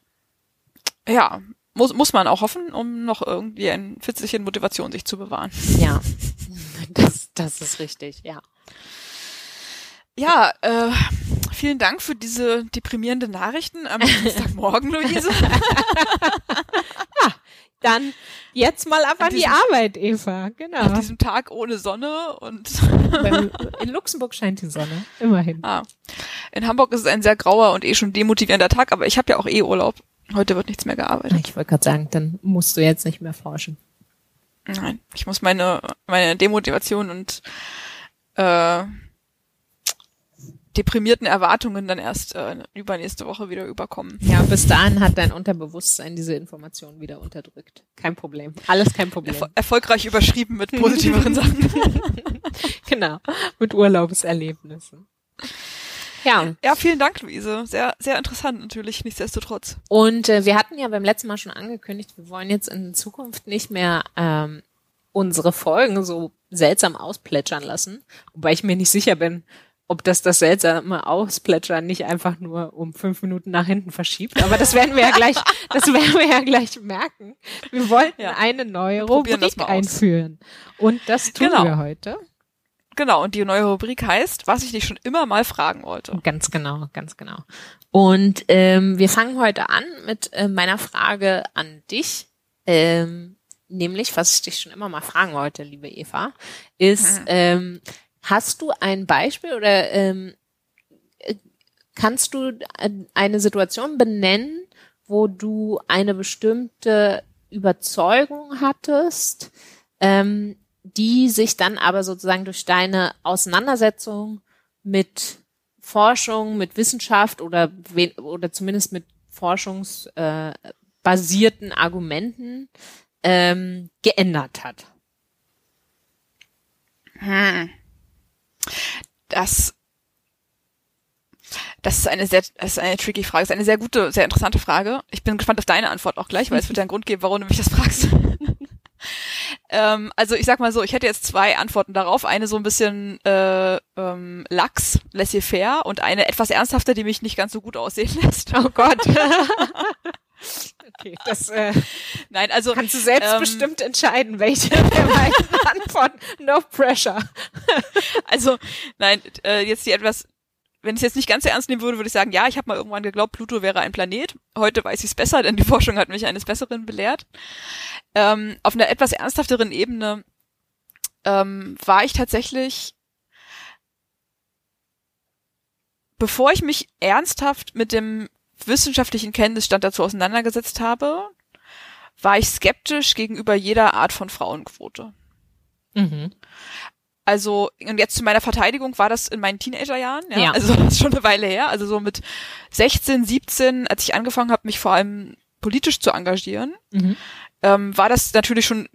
[SPEAKER 1] Ja, muss, muss man auch hoffen, um noch irgendwie ein Fitzchen Motivation sich zu bewahren.
[SPEAKER 2] Ja, das, das ist richtig, ja.
[SPEAKER 1] Ja, äh, vielen Dank für diese deprimierende Nachrichten am Dienstagmorgen, Luise.
[SPEAKER 2] ja, dann jetzt mal ab an, an diesem, die Arbeit, Eva. Genau. An
[SPEAKER 1] diesem Tag ohne Sonne und
[SPEAKER 2] in Luxemburg scheint die Sonne, immerhin.
[SPEAKER 1] Ah. In Hamburg ist es ein sehr grauer und eh schon demotivierender Tag, aber ich habe ja auch eh Urlaub. Heute wird nichts mehr gearbeitet.
[SPEAKER 2] Ich wollte gerade sagen, dann musst du jetzt nicht mehr forschen.
[SPEAKER 1] Nein, ich muss meine meine Demotivation und äh, deprimierten Erwartungen dann erst äh, übernächste Woche wieder überkommen.
[SPEAKER 2] Ja, bis dahin hat dein Unterbewusstsein diese Informationen wieder unterdrückt. Kein Problem. Alles kein Problem.
[SPEAKER 1] Erfol erfolgreich überschrieben mit positiveren Sachen.
[SPEAKER 2] genau, mit Urlaubserlebnissen.
[SPEAKER 1] Ja. Ja, vielen Dank, Luise. Sehr, sehr interessant natürlich, nichtsdestotrotz.
[SPEAKER 2] Und äh, wir hatten ja beim letzten Mal schon angekündigt, wir wollen jetzt in Zukunft nicht mehr ähm, unsere Folgen so seltsam ausplätschern lassen. Wobei ich mir nicht sicher bin, ob das das seltsame Ausplätschern nicht einfach nur um fünf Minuten nach hinten verschiebt. Aber das werden wir ja gleich, das werden wir ja gleich merken. Wir wollten ja. eine neue Rubrik einführen. Und das tun genau. wir heute.
[SPEAKER 1] Genau, und die neue Rubrik heißt, was ich dich schon immer mal fragen wollte.
[SPEAKER 2] Ganz genau, ganz genau. Und ähm, wir fangen heute an mit äh, meiner Frage an dich. Ähm, nämlich, was ich dich schon immer mal fragen wollte, liebe Eva, ist, mhm. ähm, Hast du ein Beispiel oder ähm, kannst du eine Situation benennen, wo du eine bestimmte Überzeugung hattest, ähm, die sich dann aber sozusagen durch deine Auseinandersetzung mit Forschung, mit Wissenschaft oder, oder zumindest mit forschungsbasierten äh, Argumenten ähm, geändert hat?
[SPEAKER 1] Hm. Das das ist eine sehr, das ist eine tricky Frage. Das ist eine sehr gute, sehr interessante Frage. Ich bin gespannt auf deine Antwort auch gleich, weil es wird ja einen Grund geben, warum du mich das fragst. ähm, also ich sag mal so, ich hätte jetzt zwei Antworten darauf. Eine so ein bisschen äh, ähm, lax, laissez-faire und eine etwas ernsthafter, die mich nicht ganz so gut aussehen lässt.
[SPEAKER 2] Oh Gott. Okay, das äh,
[SPEAKER 1] Nein, also
[SPEAKER 2] kannst du selbstbestimmt ähm, entscheiden, welche der beiden Antworten. No pressure.
[SPEAKER 1] also nein, äh, jetzt die etwas wenn ich es jetzt nicht ganz so ernst nehmen würde, würde ich sagen, ja, ich habe mal irgendwann geglaubt, Pluto wäre ein Planet. Heute weiß ich es besser, denn die Forschung hat mich eines Besseren belehrt. Ähm, auf einer etwas ernsthafteren Ebene ähm, war ich tatsächlich, bevor ich mich ernsthaft mit dem wissenschaftlichen Kenntnisstand dazu auseinandergesetzt habe, war ich skeptisch gegenüber jeder Art von Frauenquote. Mhm. Also, und jetzt zu meiner Verteidigung war das in meinen Teenagerjahren, ja, ja. also das ist schon eine Weile her, also so mit 16, 17, als ich angefangen habe, mich vor allem politisch zu engagieren, mhm. ähm, war das natürlich schon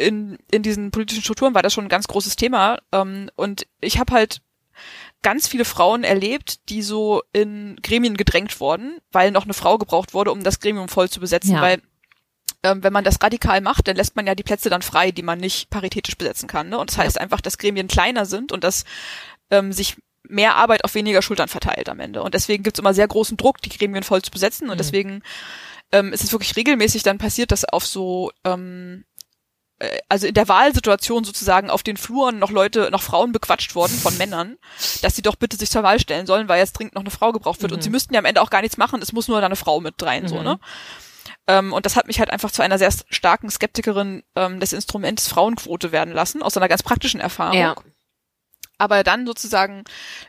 [SPEAKER 1] in, in diesen politischen Strukturen war das schon ein ganz großes Thema. Ähm, und ich habe halt ganz viele Frauen erlebt, die so in Gremien gedrängt wurden, weil noch eine Frau gebraucht wurde, um das Gremium voll zu besetzen, ja. weil ähm, wenn man das radikal macht, dann lässt man ja die Plätze dann frei, die man nicht paritätisch besetzen kann. Ne? Und das heißt einfach, dass Gremien kleiner sind und dass ähm, sich mehr Arbeit auf weniger Schultern verteilt am Ende. Und deswegen gibt's immer sehr großen Druck, die Gremien voll zu besetzen. Und mhm. deswegen ähm, ist es wirklich regelmäßig dann passiert, dass auf so ähm, äh, also in der Wahlsituation sozusagen auf den Fluren noch Leute, noch Frauen bequatscht worden von Männern, dass sie doch bitte sich zur Wahl stellen sollen, weil jetzt dringend noch eine Frau gebraucht wird. Mhm. Und sie müssten ja am Ende auch gar nichts machen, es muss nur da eine Frau mit rein, mhm. so, ne? Ähm, und das hat mich halt einfach zu einer sehr starken Skeptikerin ähm, des Instruments Frauenquote werden lassen, aus einer ganz praktischen Erfahrung. Ja. Aber dann sozusagen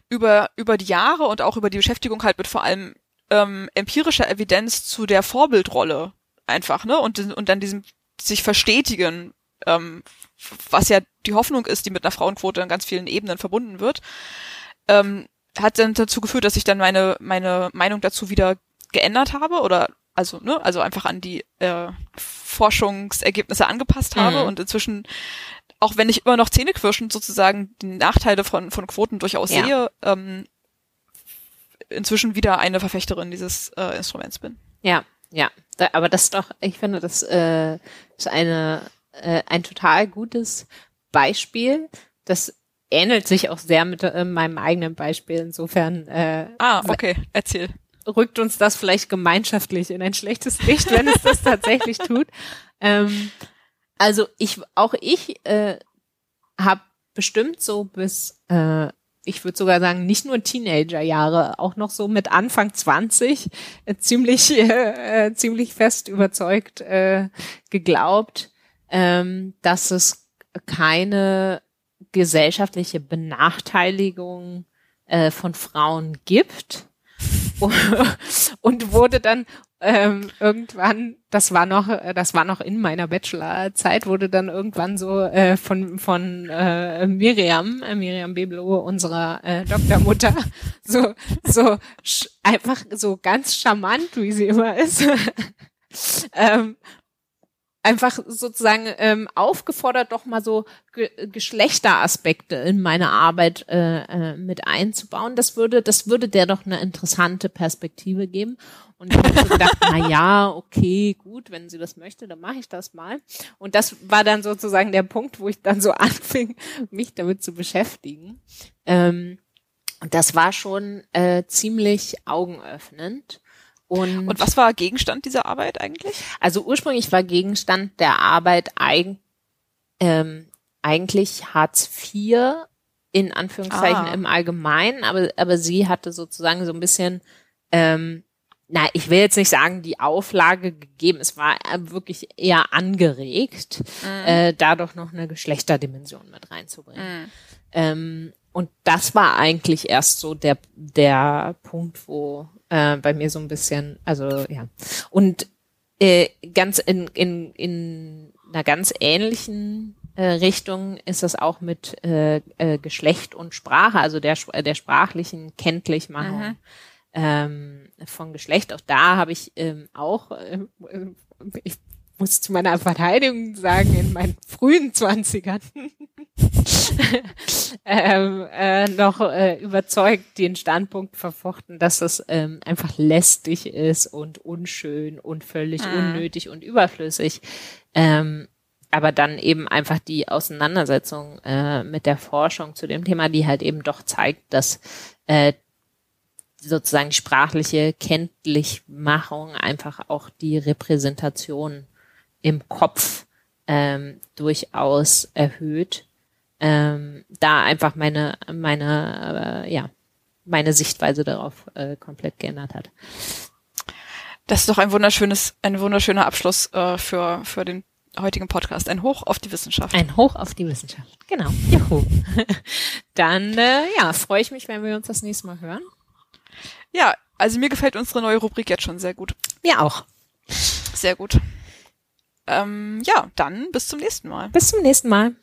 [SPEAKER 1] über, über die Jahre und auch über die Beschäftigung halt mit vor allem ähm, empirischer Evidenz zu der Vorbildrolle einfach, ne? Und, und dann diesem sich verstetigen ähm, was ja die Hoffnung ist, die mit einer Frauenquote an ganz vielen Ebenen verbunden wird, ähm, hat dann dazu geführt, dass ich dann meine, meine Meinung dazu wieder geändert habe oder also ne, also einfach an die äh, Forschungsergebnisse angepasst habe
[SPEAKER 2] Mhm.
[SPEAKER 1] und inzwischen, auch wenn ich immer noch zähneknirschend sozusagen die Nachteile von von Quoten durchaus
[SPEAKER 2] Ja.
[SPEAKER 1] sehe, ähm, inzwischen wieder eine Verfechterin dieses äh, Instruments bin.
[SPEAKER 2] Ja, ja. Da, aber das ist doch, ich finde, das äh, ist eine, äh, ein total gutes Beispiel. Das ähnelt sich auch sehr mit äh, meinem eigenen Beispiel. Insofern äh,
[SPEAKER 1] Ah, okay, erzähl.
[SPEAKER 2] rückt uns das vielleicht gemeinschaftlich in ein schlechtes Licht, wenn es das tatsächlich tut. Ähm, also ich, auch ich äh, habe bestimmt so bis, äh, ich würde sogar sagen, nicht nur Teenagerjahre, auch noch so mit Anfang 20 äh, ziemlich, äh, äh, ziemlich fest überzeugt äh, geglaubt, ähm, dass es keine gesellschaftliche Benachteiligung äh, von Frauen gibt. Und wurde dann ähm, irgendwann, das war noch, äh, das war noch in meiner Bachelorzeit, wurde dann irgendwann so äh, von von äh, Miriam, äh, Miriam Beblo, unserer äh, Doktormutter, so so einfach so ganz charmant, wie sie immer ist, ähm, einfach sozusagen ähm, aufgefordert, doch mal so Ge Geschlechteraspekte in meine Arbeit äh, äh, mit einzubauen. Das würde, das würde der doch eine interessante Perspektive geben. Und ich habe so gedacht, na ja, okay, gut, wenn sie das möchte, dann mache ich das mal. Und das war dann sozusagen der Punkt, wo ich dann so anfing, mich damit zu beschäftigen. Ähm, und das war schon äh, ziemlich augenöffnend. Und,
[SPEAKER 1] Und was war Gegenstand dieser Arbeit eigentlich?
[SPEAKER 2] also ursprünglich war Gegenstand der Arbeit eig ähm, eigentlich Hartz IV in Anführungszeichen
[SPEAKER 1] Ah.
[SPEAKER 2] im Allgemeinen, aber, aber sie hatte sozusagen so ein bisschen, ähm, na, ich will jetzt nicht sagen, die Auflage gegeben, es war äh, wirklich eher angeregt, äh, da doch noch eine Geschlechterdimension mit reinzubringen. Ähm, und das war eigentlich erst so der, der Punkt, wo äh, bei mir so ein bisschen, also ja. Und äh, ganz in, in, in einer ganz ähnlichen äh, Richtung ist es auch mit äh, äh, Geschlecht und Sprache, also der, Sp- der sprachlichen Kenntlichmachung ähm, von Geschlecht. Auch da habe ich ähm, auch, äh, äh, ich muss zu meiner Verteidigung sagen, in meinen frühen Zwanzigern ähm, äh, noch äh, überzeugt den Standpunkt verfochten, dass es ähm, einfach lästig ist und unschön und völlig unnötig und überflüssig. Ähm, aber dann eben einfach die Auseinandersetzung äh, mit der Forschung zu dem Thema, die halt eben doch zeigt, dass äh, sozusagen sprachliche Kenntlichmachung einfach auch die Repräsentation im Kopf ähm, durchaus erhöht. Ähm, da einfach meine meine äh, ja meine Sichtweise darauf äh, komplett geändert hat.
[SPEAKER 1] Das ist doch ein wunderschönes, ein wunderschöner Abschluss äh, für, für den heutigen Podcast. Ein Hoch auf die Wissenschaft.
[SPEAKER 2] Ein Hoch auf die Wissenschaft. Genau. Juhu. Dann äh, ja freue ich mich, wenn wir uns das nächste Mal hören.
[SPEAKER 1] Ja, also mir gefällt unsere neue Rubrik jetzt schon sehr gut.
[SPEAKER 2] Mir auch.
[SPEAKER 1] Sehr gut. Ähm, ja, dann bis zum nächsten Mal.
[SPEAKER 2] Bis zum nächsten Mal.